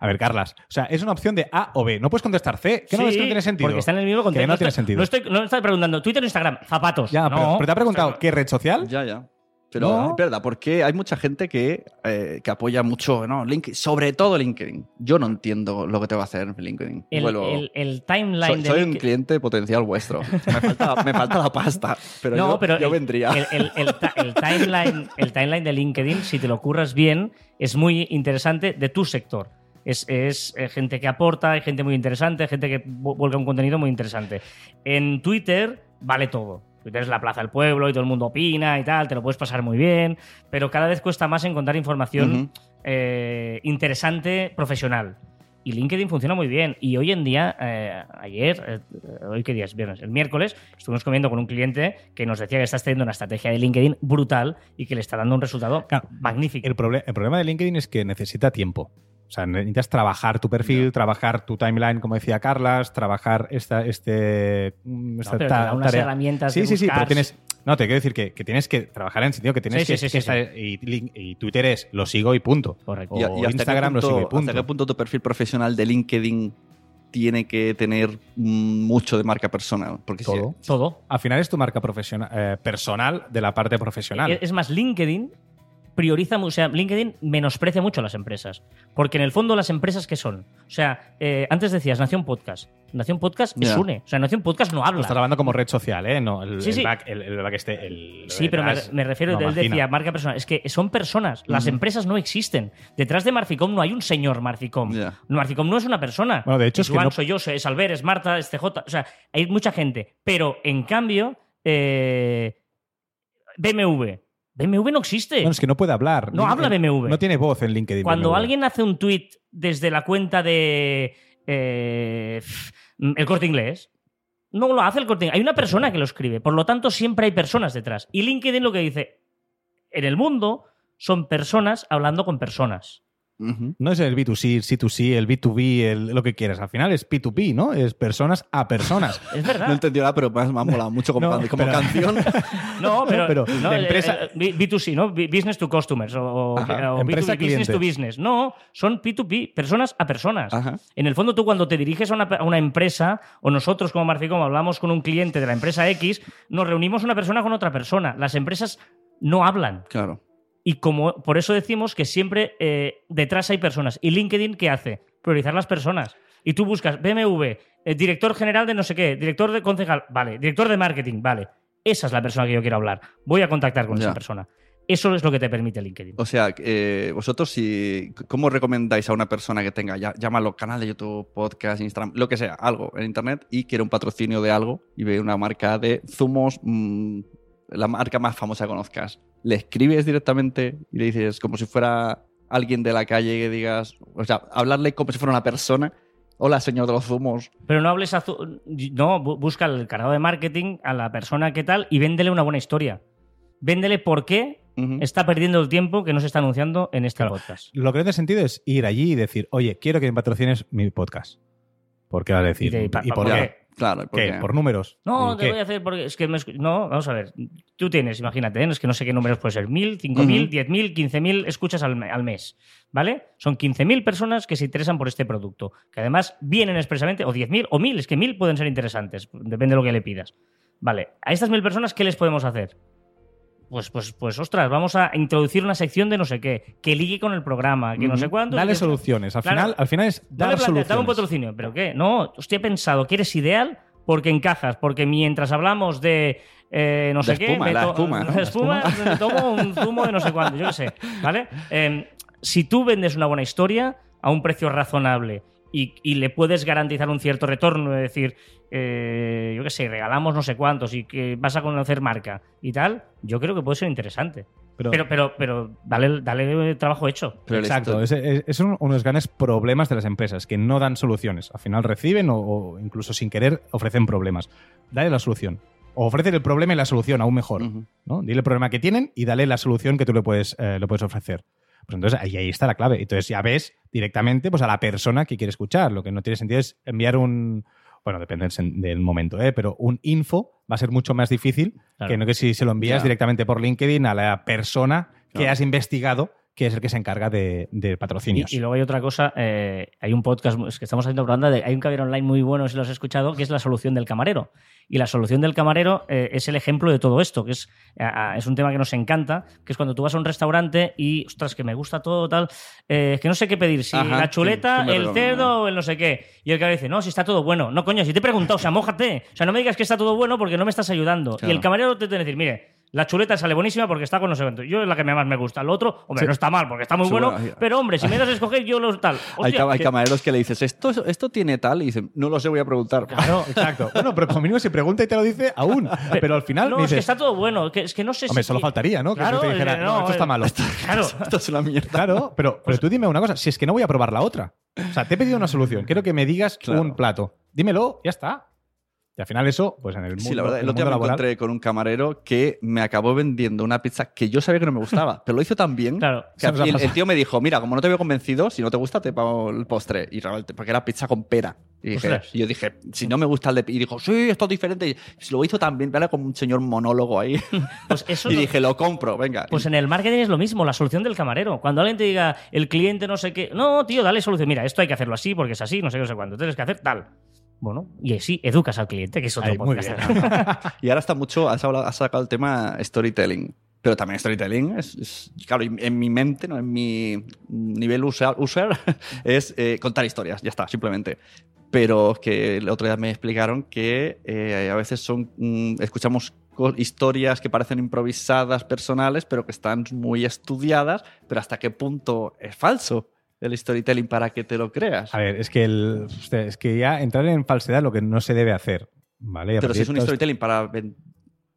A ver, Carlas. O sea, es una opción de A o B. No puedes contestar C. ¿Qué no ves que no
Sí,
tiene sentido?
Porque está en el mismo contexto.
Que no tiene
estoy-
sentido.
No estoy, no estoy preguntando Twitter o Instagram. Zapatos.
Ya, pero,
no.
pero te ha preguntado qué red social.
Ya, ya. Pero
No.
es verdad, porque hay mucha gente que, eh, que apoya mucho, ¿no? Link- sobre todo LinkedIn. Yo no entiendo lo que tengo que hacer en LinkedIn.
El,
Vuelvo-
el- el timeline
soy,
de
soy un
LinkedIn-
cliente potencial vuestro. Me falta, me falta la pasta, pero
no,
yo,
pero
yo
el,
vendría.
El, el- el ta- el timeline, el timeline de LinkedIn, si te lo curras bien, es muy interesante de tu sector. Es, es, eh, gente que aporta, hay gente muy interesante, gente que vu- vuelca un contenido muy interesante. En Twitter vale todo. Twitter es la plaza del pueblo y todo el mundo opina y tal, te lo puedes pasar muy bien, pero cada vez cuesta más encontrar información eh, interesante, profesional. Y LinkedIn funciona muy bien. Y hoy en día, eh, ayer, eh, hoy qué día es viernes, el miércoles, estuvimos comiendo con un cliente que nos decía que está teniendo una estrategia de LinkedIn brutal y que le está dando un resultado
Claro.
magnífico.
El, el problema de LinkedIn es que necesita tiempo. O sea, necesitas trabajar tu perfil, trabajar tu timeline, como decía Carlas, trabajar esta, este, mm, esta
pero te da unas
tarea.
herramientas
Sí,
de
sí, sí, pero tienes. No, te quiero decir que, que tienes que trabajar en el sentido que tienes
Sí,
que.
sí, sí,
que
sí,
estar- Y, Twitter es lo sigo y punto.
Correcto.
O
¿Y, y hasta,
Instagram lo sigo y punto.
hasta qué punto tu perfil profesional de LinkedIn tiene que tener mucho de marca personal? Porque si-
Todo.
Todo.
Al final es tu marca profesional, eh, personal de la parte profesional.
Es más, LinkedIn prioriza, o sea, LinkedIn menosprecia mucho a las empresas. Porque en el fondo, las empresas, ¿qué son? O sea, eh, antes decías Nación Podcast. Nación Podcast es
Ya.
UNE. O sea, Nación Podcast no
Lo
habla.
estás hablando como red social, ¿eh? No, el,
Sí,
el back, el, el back este, el-
Sí, pero me, refiero,
no,
él
imagina.
decía marca personal. Es que son personas. Las empresas no existen. Detrás de Marficom no hay un señor Marficom.
Ya.
Marficom no es una persona.
Bueno, de hecho es que
Joan,
no-
soy yo, soy- es Albert, es Marta, es CJ. O sea, hay mucha gente. Pero, en cambio, eh, BMW. BMW no existe.
No, es que no puede hablar.
No habla BMW.
No tiene voz en LinkedIn.
Cuando
BMW.
alguien hace un tweet desde la cuenta de eh, el corte inglés, no lo hace el corte inglés. Hay una persona que lo escribe. Por lo tanto, siempre hay personas detrás. Y LinkedIn lo que dice, en el mundo son personas hablando con personas.
Ujú.
No es el B2C, C2C, el B2B, el- lo que quieras. Al final es P2P, ¿no? Es personas a personas.
Es
No
verdad.
entendió nada, pero me ha, me ha molado mucho como,
No,
como
pero-
canción.
No, pero,
pero
no,
de
eh,
empresa-
eh, B- B2C, ¿no? Business to customers o, o-
Ajá.
o
Empresa
B2B, business
cliente.
to business. No, son P2P, personas a personas.
Ajá.
En el fondo, tú cuando te diriges a una, a una empresa, o nosotros como Marficom hablamos con un cliente de la empresa X, nos reunimos una persona con otra persona. Las empresas no hablan.
Claro.
Y como por eso decimos que siempre eh, detrás hay personas. ¿Y LinkedIn qué hace? Priorizar las personas. Y tú buscas BMW, eh, director general de no sé qué, director de concejal, vale, director de marketing, vale. Esa es la persona que yo quiero hablar. Voy a contactar con
Ya.
esa persona. Eso es lo que te permite LinkedIn.
O sea, eh, vosotros, si, ¿cómo recomendáis a una persona que tenga, ya, llámalo canal de YouTube, podcast, Instagram, lo que sea, algo en Internet y quiere un patrocinio de algo y ve una marca de zumos, mm, la marca más famosa que conozcas? ¿Le escribes directamente y le dices como si fuera alguien de la calle que digas, o sea, hablarle como si fuera una persona? Hola, señor de los zumos.
Pero no hables azu- No, bu- busca el canal de marketing a la persona que tal y véndele una buena historia. Véndele por qué está perdiendo el tiempo que no se está anunciando en este
Claro.
podcast.
Lo que no tiene sentido es ir allí y decir, oye, quiero que me patrocines mi podcast. ¿Por qué vas a decir?
Y de- pa-
¿Y
pa-
por qué?
Claro, ¿y por
¿Qué?
qué?
¿Por números?
No,
¿Y
te
qué?
voy a hacer porque es que me no, vamos a ver. Tú tienes, imagínate, ¿eh? es que no sé qué números puede ser, mil, cinco mil, diez mil, quince mil escuchas al, al mes, ¿vale? Son 15.000 personas que se interesan por este producto, que además vienen expresamente, o 10.000 o mil, es que mil pueden ser interesantes, depende de lo que le pidas. Vale, a estas mil personas, ¿qué les podemos hacer? Pues, pues, pues, ostras, vamos a introducir una sección de no sé qué, que ligue con el programa, que no sé cuánto.
Dale soluciones. Al,
Claro.
final, al final es
no
dar soluciones.
dame un patrocinio. ¿Pero qué? No, hostia, he pensado que eres ideal porque encajas. Porque mientras hablamos de eh, no
De
sé
espuma,
qué, to-
espuma, ¿no?
espuma, me tomo un zumo de no sé cuánto, yo qué sé. ¿Vale? Eh, si tú vendes una buena historia a un precio razonable y, y le puedes garantizar un cierto retorno, es decir, eh, yo qué sé, regalamos no sé cuántos y que vas a conocer marca y tal, yo creo que puede ser interesante.
Pero-
Pero, pero, pero dale, dale trabajo hecho.
Pero
Exacto, es, es- es un- uno de los grandes problemas de las empresas, que no dan soluciones. Al final reciben o, o incluso sin querer ofrecen problemas. Dale la solución. O ofrece el problema y la solución aún mejor. ¿no? Dile el problema que tienen y dale la solución que tú le puedes, eh, le puedes ofrecer. Pues entonces ahí, ahí está la clave. Entonces ya ves directamente pues, a la persona que quiere escuchar. Lo que no tiene sentido es enviar un. Bueno, depende del momento, ¿eh? pero un info va a ser mucho más difícil
Claro.
que no que si se lo envías
Ya.
directamente por LinkedIn a la persona que
Claro.
has investigado, que es el que se encarga de, patrocinios.
y luego hay otra cosa, eh, hay un podcast es que estamos haciendo propaganda de, hay un camarero online muy bueno, si lo has escuchado, que es la solución del camarero. Y la solución del camarero eh, es el ejemplo de todo esto, que es, a- es un tema que nos encanta, que es cuando tú vas a un restaurante y, ostras, que me gusta todo tal, eh, que no sé qué pedir, si
Ajá,
la chuleta,
sí,
el cerdo o el no sé qué. Y el camarero dice, no, si está todo bueno. No, coño, si te he preguntado, o sea, mójate. O sea, no me digas que está todo bueno porque no me estás ayudando.
Claro.
Y el camarero te tiene que decir, mire, la chuleta sale buenísima porque está con sé cuánto. Yo es la que más me gusta. Lo otro, hombre,
Sí.
no está mal porque está muy
Sí,
bueno,
bueno,
pero hombre, si me das a escoger, yo lo tal.
Hay,
Hostia,
cam- hay
que-
camareros que le dices, ¿esto, esto tiene tal? Y dicen, no lo sé, voy a preguntar.
Claro,
Exacto. Bueno, pero como mínimo si pregunta y te lo dice, aún. Pero al final
No,
me
es que está todo bueno. que- es que no sé
hombre,
si.
solo faltaría, ¿no? Que
Claro,
te dijera, no, esto está
eh,
malo.
Claro.
Esto es una mierda.
Claro, pero, pero tú dime una cosa, si es que no voy a probar la otra. O sea, te he pedido una solución, quiero que me digas
Claro.
un plato. Dímelo, ya está. Y al final eso, pues en el mundo,
Sí, la verdad, el
el
otro día me
laboral...
encontré con un camarero que me acabó vendiendo una pizza que yo sabía que no me gustaba, pero lo hizo tan bien
Claro.
que el, el tío me dijo, mira, como no te veo convencido, si no te gusta te pago el postre. Y realmente, porque era pizza con pera. Y, dije-
Ostras.
y yo dije, si no me gusta el de... Y dijo, sí, esto es diferente. Y lo hizo tan bien, era como un señor monólogo ahí.
Pues eso
y dije, lo compro, venga.
Pues en el marketing es lo mismo, la solución del camarero. Cuando alguien te diga, el cliente no sé qué, no, tío, dale solución. Mira, esto hay que hacerlo así porque es así, no sé qué, no sé cuándo. Tienes que hacer tal. Bueno, y así educas al cliente, que es otro podcast.
Y ahora está mucho, has, hablado- has sacado el tema storytelling. Pero también storytelling es, es- claro, en mi mente, ¿no? en mi nivel user, user es eh, contar historias, ya está, simplemente. Pero que el otro día me explicaron que eh, a veces son mm, escuchamos historias que parecen improvisadas, personales, pero que están muy estudiadas, pero hasta qué punto es falso el storytelling para que te lo creas.
A ver, es que, el, es que ya entrar en falsedad es lo que no se debe hacer. ¿vale?
pero si es un storytelling para...
pero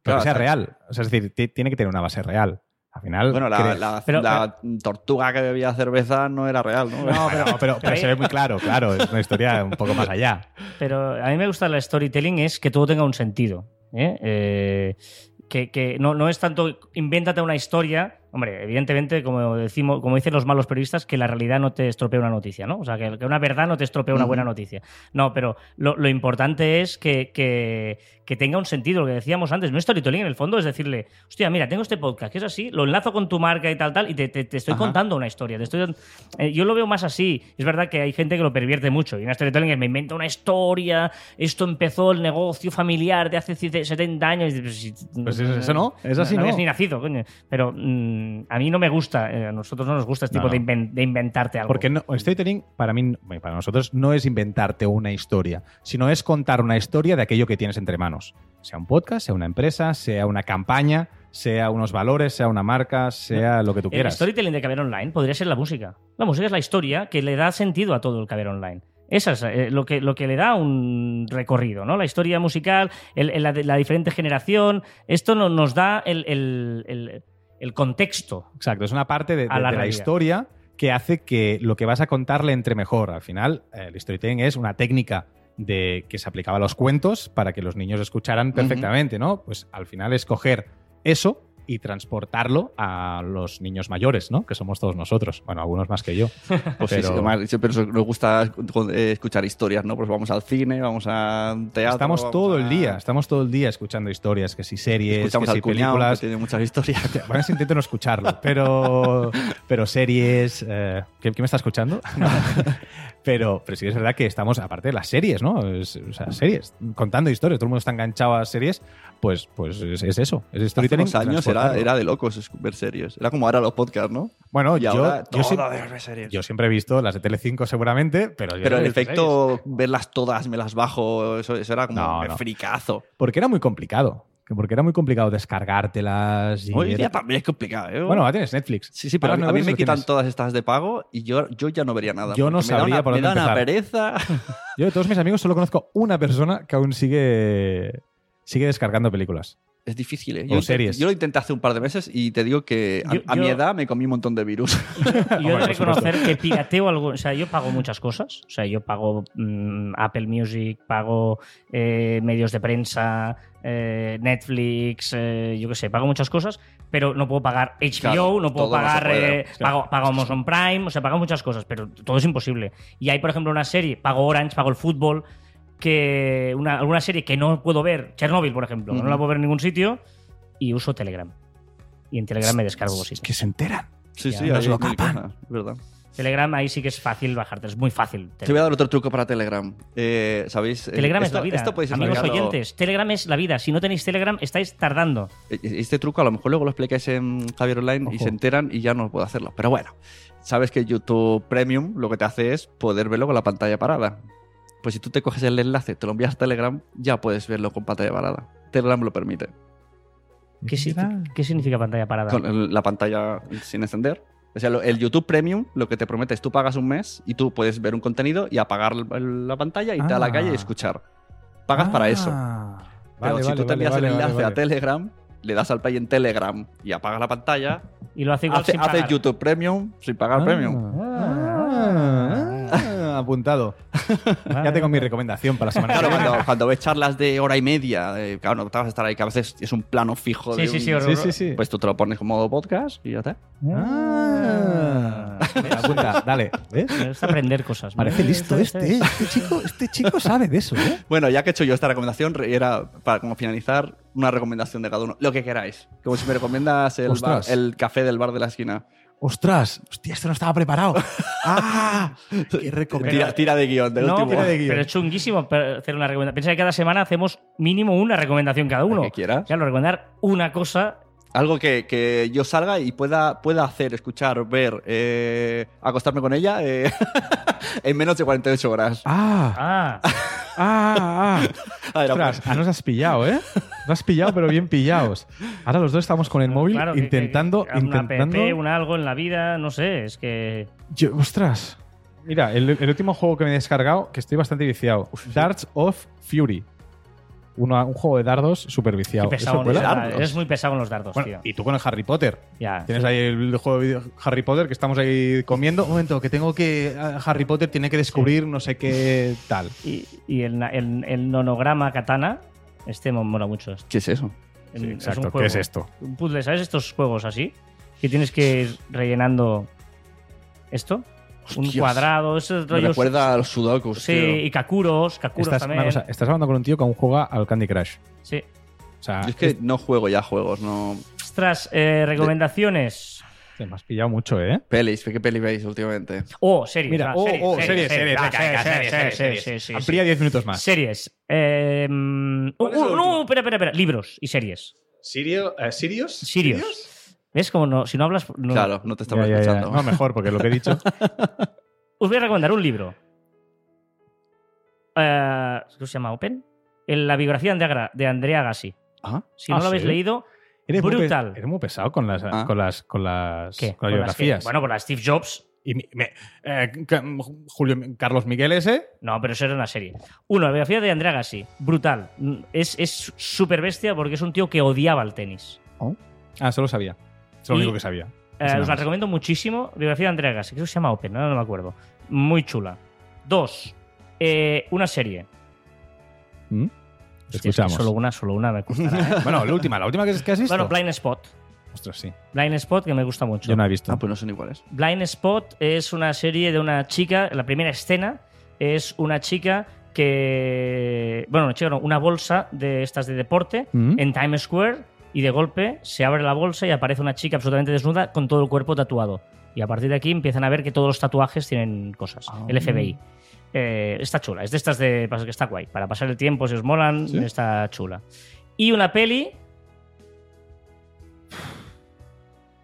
Claro,
que sea real. O sea, es decir, ti- tiene que tener una base real. Al final.
Bueno, la,
cre-
la-
Pero-
la tortuga que bebía cerveza no era real, ¿no?
No, pero, pero- pero se ve muy claro, claro. Es una historia un poco más allá.
Pero a mí me gusta el storytelling es que todo tenga un sentido. ¿eh? Eh, que, que no, no es tanto invéntate una historia. Hombre, evidentemente, como decimos, como dicen los malos periodistas, que la realidad no te estropea una noticia, ¿no? O sea, que, una verdad no te estropea una buena noticia. No, pero lo, lo importante es que, que- que tenga un sentido, lo que decíamos antes. No storytelling, en el fondo, es decirle, hostia, mira, tengo este podcast que es así, lo enlazo con tu marca y tal, tal, y te, te- te estoy
Ajá.
contando una historia. Te estoy, eh, yo lo veo más así. Es verdad que hay gente que lo pervierte mucho. Y una storytelling es me inventa una historia, esto empezó el negocio familiar de hace 70 años.
Pues es- eso no, es así,
no.
¿no?
habías ni nacido, coño. Pero mm, a mí no me gusta, eh, a nosotros no nos gusta este
No,
tipo De,
no.
inven- de inventarte algo.
Porque no, el storytelling, para mí, para nosotros, no es inventarte una historia, sino es contar una historia de aquello que tienes entre manos. Sea un podcast, sea una empresa, sea una campaña, sea unos valores, sea una marca, sea lo que tú
El
quieras.
storytelling de Caber Online podría ser la música. La música es la historia que le da sentido a todo el Caber Online. Esa es eh, lo, que, lo que le da un recorrido, ¿no? La historia musical, el- el- la, la diferente generación. Esto no- nos da el, el- contexto.
Exacto, es una parte de, de-
A la
de la
realidad.
historia que hace que lo que vas a contar le entre mejor. Al final, eh, el storytelling es una técnica de que se aplicaba a los cuentos para que los niños escucharan perfectamente, ¿no? Pues al final es coger eso y transportarlo a los niños mayores, ¿no? Que somos todos nosotros. Bueno, algunos más que yo.
Pues sí,
Pero-
sí, además, siempre nos gusta eh, escuchar historias, ¿no? Pues vamos al cine, vamos a un teatro.
Estamos todo
a-
el día, estamos todo el día escuchando historias, que si series,
Escuchamos
que si
cuñado, que
películas.
tiene muchas historias.
Bueno, eso intento no escucharlo, pero, pero series. eh, ¿qué, qué me está escuchando? No. Pero, pero sí es verdad que estamos, aparte de las series, ¿no? Es- o sea, series, contando historias, todo el mundo está enganchado a series, pues, pues es, es eso, es
Hace
storytelling.
unos años era, era de locos ver series. Era como ahora los podcasts, ¿no?
Bueno,
Y
yo,
ahora
yo,
series.
yo siempre he visto las de Telecinco seguramente, pero yo
Pero el efecto verlas todas, me las bajo, eso, eso era como
No,
un
no.
fricazo.
Porque era muy complicado. Que Porque era muy complicado descargártelas. Y
Hoy
era-
día también es complicado, ¿eh?
Bueno, ahora tienes Netflix.
Sí, sí, pero a mí, me quitan
tienes.
todas estas de pago y yo, yo ya no vería nada.
Yo no
me
sabría
una-
por dónde
Me da una pereza.
Yo de todos mis amigos solo conozco una persona que aún sigue, sigue descargando películas.
Es difícil, ¿eh?
O
Yo,
series.
yo lo intenté hace un par de meses y te digo que a,
Yo-
a mi edad me comí un montón de virus.
Yo he de reconocer que pirateo algo. O sea, yo pago muchas cosas. O sea, yo pago mm, Apple Music, pago eh, medios de prensa, eh, Netflix, eh, yo qué sé, pago muchas cosas, pero no puedo pagar HBO,
Claro,
no puedo
no
pagar.
puede.
eh, pago, pago Amazon Prime, o sea, pago muchas cosas, pero todo es imposible. Y hay, por ejemplo, una serie, pago Orange, pago el fútbol, que una, alguna serie que no puedo ver, Chernobyl, por ejemplo, no la puedo ver en ningún sitio, y uso Telegram. Y en Telegram me descargo
Es
cositas.
que se enteran.
Sí,
Ya,
sí,
nos lo capan.
cosas, es verdad.
Telegram ahí sí que es fácil bajarte, es muy fácil.
Te voy a dar otro truco para Telegram. Eh, ¿Sabéis? Eh,
Telegram es la vida.
Esto podéis
Amigos oyentes, Telegram es la vida. Si no tenéis Telegram, estáis tardando.
E- Este truco a lo mejor luego lo explicáis en Javier Online y se enteran y ya no puedo hacerlo. Pero bueno, sabes que YouTube Premium lo que te hace es poder verlo con la pantalla parada. Pues si tú te coges el enlace, te lo envías a Telegram, ya puedes verlo con pantalla parada. Telegram lo permite.
¿Qué, si- qué significa pantalla parada?
Con el- la pantalla sin encender. O sea, lo- el YouTube Premium lo que te promete es tú pagas un mes y tú puedes ver un contenido y apagar la pantalla, irte a la
Ah.
calle y escuchar. Pagas para eso.
Ah,
Pero
vale,
si
vale,
tú te envías
vale,
el enlace
vale.
a Telegram, le das al play en Telegram y apagas la pantalla,
Y lo hace igual
hace,
sin
hace. YouTube Premium sin pagar
Ah.
Premium.
Ah, apuntado. ya tengo mi recomendación para la semana
Claro,
que viene.
cuando, cuando ves charlas de hora y media, eh, claro, no te vas a estar ahí, que a veces es un plano fijo
Sí,
de
sí,
un-
sí, horror-
Sí, sí, sí.
Pues tú te lo pones como modo podcast y ya está.
Ah. Mira, apunta, dale. ¿Ves?
Me gusta aprender cosas.
Parece listo este. ¿eh? Este chico, este chico sabe de eso, ¿eh?
Bueno, ya que he hecho yo esta recomendación, re- era para como finalizar una recomendación de cada uno. Lo que queráis. Como si me recomiendas el, bar-
Ostras.
el café del bar de la esquina.
¡Ostras! ¡Hostia, esto no estaba preparado! ¡Ah! ¡Qué recomendación!
Tira, tira de guion, del
No,
último.
Tira de guion.
pero es chunguísimo hacer una recomendación. Piensa que cada semana hacemos mínimo una recomendación cada uno.
que quieras.
Claro, recomendar una cosa.
Algo que, que yo salga y pueda, pueda hacer, escuchar, ver, eh, acostarme con ella eh, en menos de 48 horas.
¡Ah!
Ah,
¡Ah! ¡Ah!
A ver,
Ostras, ah, nos has pillado, ¿eh? Nos has pillado, pero bien pillados. Ahora los dos estamos con el móvil
claro,
intentando.
que- que una
intentando...
PP, un algo en la vida, no sé, es que.
Yo- ostras. Mira, el, el último juego que me he descargado, que estoy bastante viciado. Darts of Fury. Un juego de dardos súper viciado.
pesado
¿Eso puede?
con los dardos. Eres muy pesado con los dardos,
Bueno,
tío.
y tú con el Harry Potter.
Ya.
Tienes ahí el juego de video- Harry Potter que estamos ahí comiendo. Un momento, que tengo que. Harry Potter tiene que descubrir no sé qué tal.
Y, y el, el, el nonograma katana, este me mola mucho.
¿Qué es eso?
Es
Sí,
un
exacto.
juego.
¿Qué es esto?
Un puzzle, ¿sabes? Estos juegos así. Que tienes que ir rellenando esto. Un cuadrado, esos
Me
rollos.
recuerda a los sudokus.
Sí,
tío.
y kakuros, kakuros
Estás,
también.
una cosa, estás hablando con un tío que aún juega al Candy Crush.
Sí.
O sea,
es que no juego ya juegos, no.
Ostras, eh, recomendaciones.
te me has pillado mucho, ¿eh?
Pelis, ¿qué peli veis últimamente?
Oh, series.
Mira, oh,
series,
oh,
series,
series, series, series, series,
sí,
series.
sí, sí,
Amplía
sí.
10 minutos más.
Series. Eh, mm, uh,
¿Cuál es el
uh, no, espera, espera, espera. Libros y series.
¿Sirio, eh, ¿Sirios?
Sirios. ¿Ves? Como no, si no hablas. no-
Claro, no te estamos
Ya, ya, ya.
escuchando.
No, mejor, porque lo que he dicho.
Os voy a recomendar un libro. Eh, ¿Cómo se llama? ¿Open? En la biografía de Andrea, de Andrea Gassi.
Ah,
Si no
Ah,
lo habéis
¿sí?
leído,
Eres muy,
Brutal.
eres muy pesado con las,
Ah.
con las, con las,
¿qué?
con
Con
las
las que-
biografías.
bueno, por la Steve Jobs.
Y mi- me- eh, ca- Julio, Carlos Miguel ese.
No, pero eso era una serie. Uno, la biografía de Andrea Gassi. Brutal. Mm, Es es súper bestia porque es un tío que odiaba el tenis.
Ah, solo sabía. Es lo
Y-
único que sabía.
Eh, os la recomiendo muchísimo. Biografía de Andrea Gassi. Creo que se llama Open, no, no me acuerdo. Muy chula. Dos, eh, una serie.
¿Mm?
Hostia, es que
Escuchamos.
Solo una, solo una me costará, ¿eh?
Bueno, la última, la última que, que has visto.
bueno, Blind Spot.
Ostras, sí.
Blind Spot, que me gusta mucho.
Yo no he visto.
Ah, pues no son iguales.
Blind Spot es una serie de una chica, la primera escena es una chica que, bueno, una chica no, una bolsa de estas de deporte
Mm.
en Times Square y de golpe se abre la bolsa y aparece una chica absolutamente desnuda con todo el cuerpo tatuado. Y a partir de aquí empiezan a ver que todos los tatuajes tienen cosas.
Ah.
El FBI. Eh, está chula, es de estas de. pasa que está guay. Para pasar el tiempo, si os molan,
¿Sí?
está chula. Y una peli.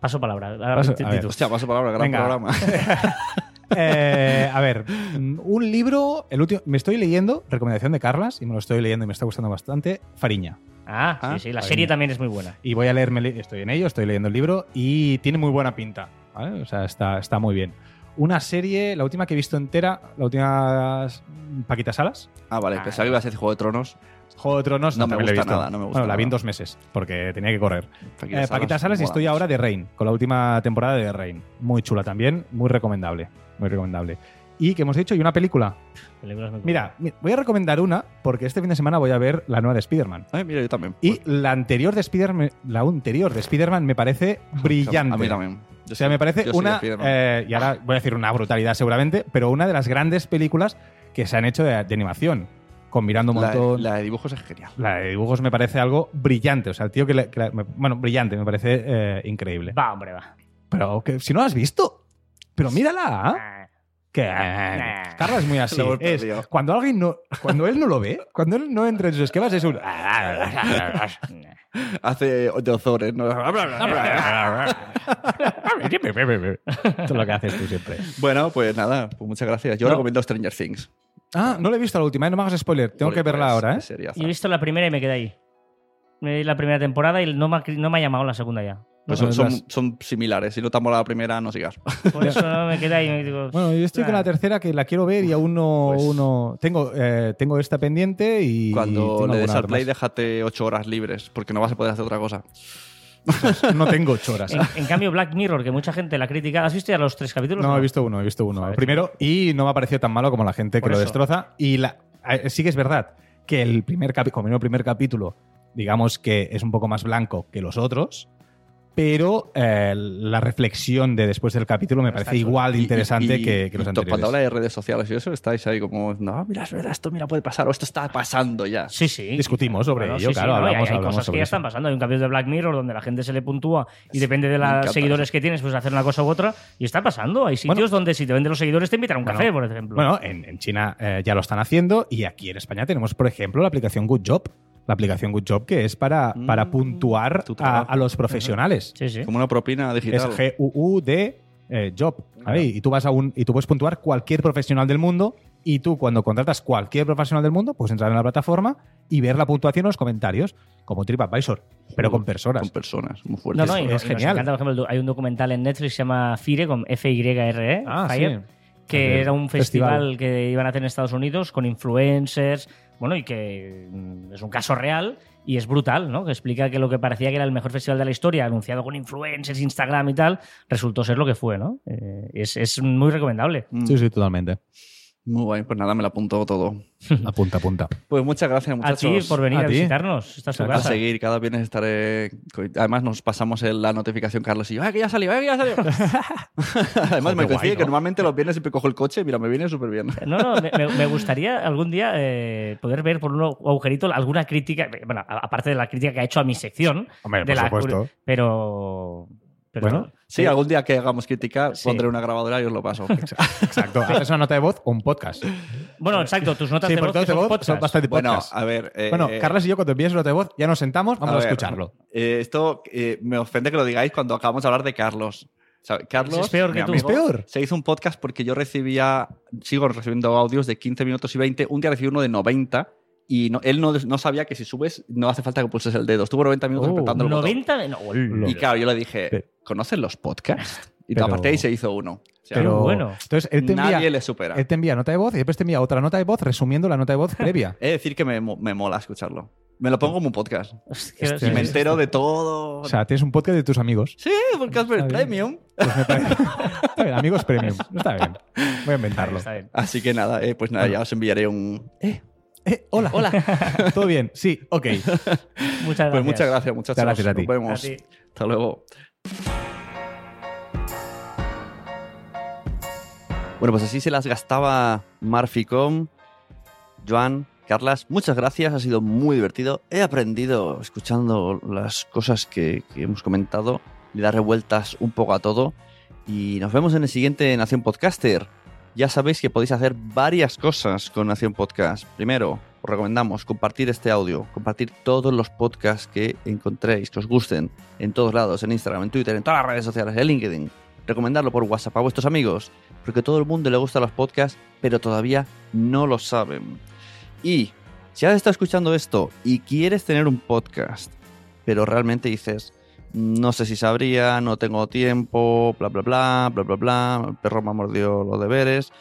Paso palabra.
Paso- a ver.
Hostia, paso palabra, gran
Venga.
programa.
Eh, a ver, un libro, el último, me estoy leyendo, recomendación de Carlas, y me lo estoy leyendo y me está gustando bastante, Fariña.
Ah,
Ah,
sí, sí. La serie
viene.
también es muy buena.
Y voy a leerme, estoy en ello, estoy leyendo el libro y tiene muy buena pinta. ¿vale? O sea, está, está muy bien. Una serie, la última que he visto entera, la última Paquita Salas.
Ah, vale, pensaba que iba a ser Juego de Tronos.
Juego de Tronos,
No me
he
gusta
visto.
nada, no me gusta
Bueno, la vi en dos meses, porque tenía que correr.
Paquita
Eh, Paquita Salas y estoy ahora de Rain, con la última temporada de Rain. Muy chula también, muy recomendable. Muy recomendable. Y que hemos dicho, y una película. Mira, mi- voy a recomendar una, porque este fin de semana voy a ver la nueva de Spider-Man.
Ay, mira, yo también.
Y la anterior de Spider-Man, la anterior de Spider-Man me parece brillante.
A mí también. Yo
O sea, me parece una. Eh, y ahora voy a decir una brutalidad seguramente, pero una de las grandes películas que se han hecho de, de animación. Combinando un
la,
montón.
la de dibujos es genial.
La de dibujos me parece algo brillante. O sea, el tío que. le- que la- me- bueno, brillante, me parece eh, increíble.
Va, hombre, va.
Pero que, si no la has visto, pero mírala. Que
Nah.
Carla es muy así. Es, cuando alguien no, cuando él no lo ve, cuando él no entra en sus esquemas, es un.
Hace de Ozores, ¿no?
Esto es lo que haces tú siempre.
bueno, pues nada, pues muchas gracias. Yo
No.
recomiendo Stranger Things.
Ah, no lo he visto la última, ¿eh? no me hagas spoiler. Tengo que verla ahora, ¿eh?
Yo he visto la primera y me quedé ahí. Me di la primera temporada y no me ha, no me ha llamado la segunda ya.
Pues
No,
son,
las-
son, son similares. Si no te ha molado la primera, no sigas.
Por eso no me quedé ahí. Me digo,
Bueno, yo estoy con la tercera que la quiero ver y aún no.
Pues-
aún no- tengo, eh, tengo esta pendiente y.
Cuando le des al play,
más.
déjate ocho horas libres, porque no vas a poder hacer otra cosa.
No tengo ocho horas.
En, en cambio, Black Mirror, que mucha gente la critica. ¿Has visto ya los tres capítulos?
No,
o
he visto uno, he visto uno.
Joder,
Primero, y no me ha parecido tan malo como la gente
Por
que lo destroza. Y la, eh, sí que es verdad que el primer, capi- como el primer capítulo, digamos que es un poco más blanco que los otros, pero eh, la reflexión de después del capítulo me parece igual de
Y-
interesante
y-
que, que los anteriores.
Cuando habla de redes sociales y eso, estáis ahí como, no, mira, es verdad, esto mira puede pasar, o esto está pasando ya.
Sí, sí.
Discutimos sobre ello, claro,
¿no? Y hay-
hablamos-
hay,
hablamos
cosas
sobre
que ya están pasando. Hay un capítulo de Black Mirror donde la gente se le puntúa y depende de los seguidores que tienes, pues hacer una cosa u otra. Y está pasando. Hay sitios
Bueno.
donde si te venden los seguidores te invitan a un
Bueno,
café, por ejemplo.
Bueno, en, en China eh, ya lo están haciendo y aquí en España tenemos, por ejemplo, la aplicación Good Job. La aplicación Good Job que es para,
Mm,
para puntuar
tu
a, los profesionales.
sí, sí.
Como una propina
Es
digital.
G-U-U-D eh, Job. ¿vale? Y tú vas a un y tú puedes puntuar cualquier profesional del mundo y tú cuando contratas cualquier profesional del mundo puedes entrar en la plataforma y ver la puntuación en los comentarios como TripAdvisor, pero con personas.
Con personas, muy fuerte.
No, no, y
es
y nos
genial.
encanta, por ejemplo, hay un documental en Netflix que se llama Fire, con F-Y-R-E,
Ah,
Fire,
sí.
que era un
festival.
festival, que iban a hacer en Estados Unidos con influencers, bueno, y que mm, es un caso real y es brutal, ¿no? Que explica que lo que parecía que era el mejor festival de la historia, anunciado con influencers, Instagram y tal, resultó ser lo que fue, ¿no? Eh, es, es muy recomendable.
Sí, sí, totalmente.
Muy guay, pues nada, me lo apunto todo.
Apunta, apunta.
Pues muchas gracias,
A
muchachos.
ti por venir
A
a, visitarnos.
A seguir, cada viernes estaré. Además, nos pasamos la notificación, Carlos y yo, ¡ay, que ya salió! ¡ay, que ya salió! Además, me coincide que
¿no?
normalmente los viernes siempre cojo el coche y mira, me viene súper bien.
No, no, me, gustaría algún día eh, poder ver por un agujerito alguna crítica, bueno, a- aparte de la crítica que ha hecho a mi sección.
Hombre,
de
por
la-
supuesto.
Pero, pero
Bueno,
Sí, algún día que hagamos crítica,
Sí.
pondré una grabadora y os lo paso.
Exacto. Haces una nota de voz o un podcast.
Bueno, exacto, tus notas
Sí,
de voz,
de
son
voz son
podcast.
bastante
bueno,
podcast.
a ver. eh,
Bueno,
eh,
Carlos y yo cuando envíes nota de voz ya nos sentamos, vamos a,
ver,
escucharlo.
eh, esto eh, me ofende que lo digáis cuando acabamos de hablar de Carlos. O sea, Carlos,
Es peor que tú.
amigo,
Es peor.
se hizo un podcast porque yo recibía, sigo recibiendo audios de 15 minutos y 20. Un día recibí uno de 90 y no- él no, no sabía que si subes no hace falta que pulses el dedo. Estuvo 90 minutos
Oh,
apretando el botón.
90 no,
Lo-
Y claro, yo le dije,
Pe-
¿conoces los podcasts? Y
Pero-
a partir de ahí se hizo uno. O sea,
Pero,
bueno.
Entonces, él te, envía,
nadie le supera.
él te envía nota de voz y después te envía otra nota de voz resumiendo la nota de voz previa.
He de decir que me, me mola escucharlo. Me lo pongo como un podcast.
Es
Este-
Y me entero de todo.
O sea, tienes un podcast de tus amigos.
sí, podcast
Está
premium.
Pues me parece- Está bien, amigos premium. Está bien. Voy a inventarlo.
Está bien.
Así que nada, eh, pues nada, ya os enviaré un... Eh,
Eh, hola. Hola. ¿Todo bien? Sí, ok.
Muchas gracias.
Pues muchas gracias, muchachos.
Gracias a ti.
Nos vemos.
A ti.
Hasta luego. Bueno, pues así se las gastaba Marficom. Joan, Carlas, muchas gracias, ha sido muy divertido. He aprendido escuchando las cosas que, que hemos comentado y darle vueltas un poco a todo. Y nos vemos en el siguiente Nación Podcaster. Ya sabéis que podéis hacer varias cosas con Nación Podcast. Primero, os recomendamos compartir este audio, compartir todos los podcasts que encontréis, que os gusten, en todos lados, en Instagram, en Twitter, en todas las redes sociales, en LinkedIn. Recomendarlo por WhatsApp a vuestros amigos, porque todo el mundo le gustan los podcasts, pero todavía no lo saben. Y si has estado escuchando esto y quieres tener un podcast, pero realmente dices, no sé si sabría, no tengo tiempo, bla, bla, bla, bla, bla, bla, el perro me mordió los deberes,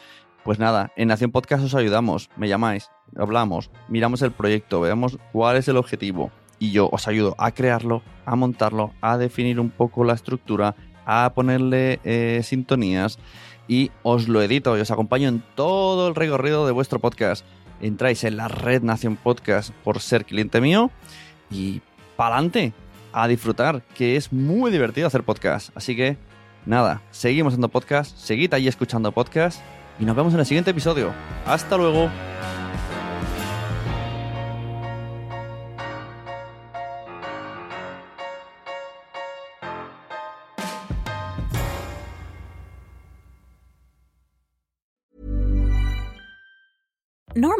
pues nada, en Nación Podcast os ayudamos, me llamáis, hablamos, miramos el proyecto, veamos cuál es el objetivo y yo os ayudo a crearlo, a montarlo, a definir un poco la estructura, a ponerle eh, sintonías y os lo edito y os acompaño en todo el recorrido de vuestro podcast. Entráis en la red Nación Podcast por ser cliente mío y pa'lante a disfrutar, que es muy divertido hacer podcast. Así que nada, seguimos haciendo podcast, seguid ahí escuchando podcast y nos vemos en el siguiente episodio. Hasta luego.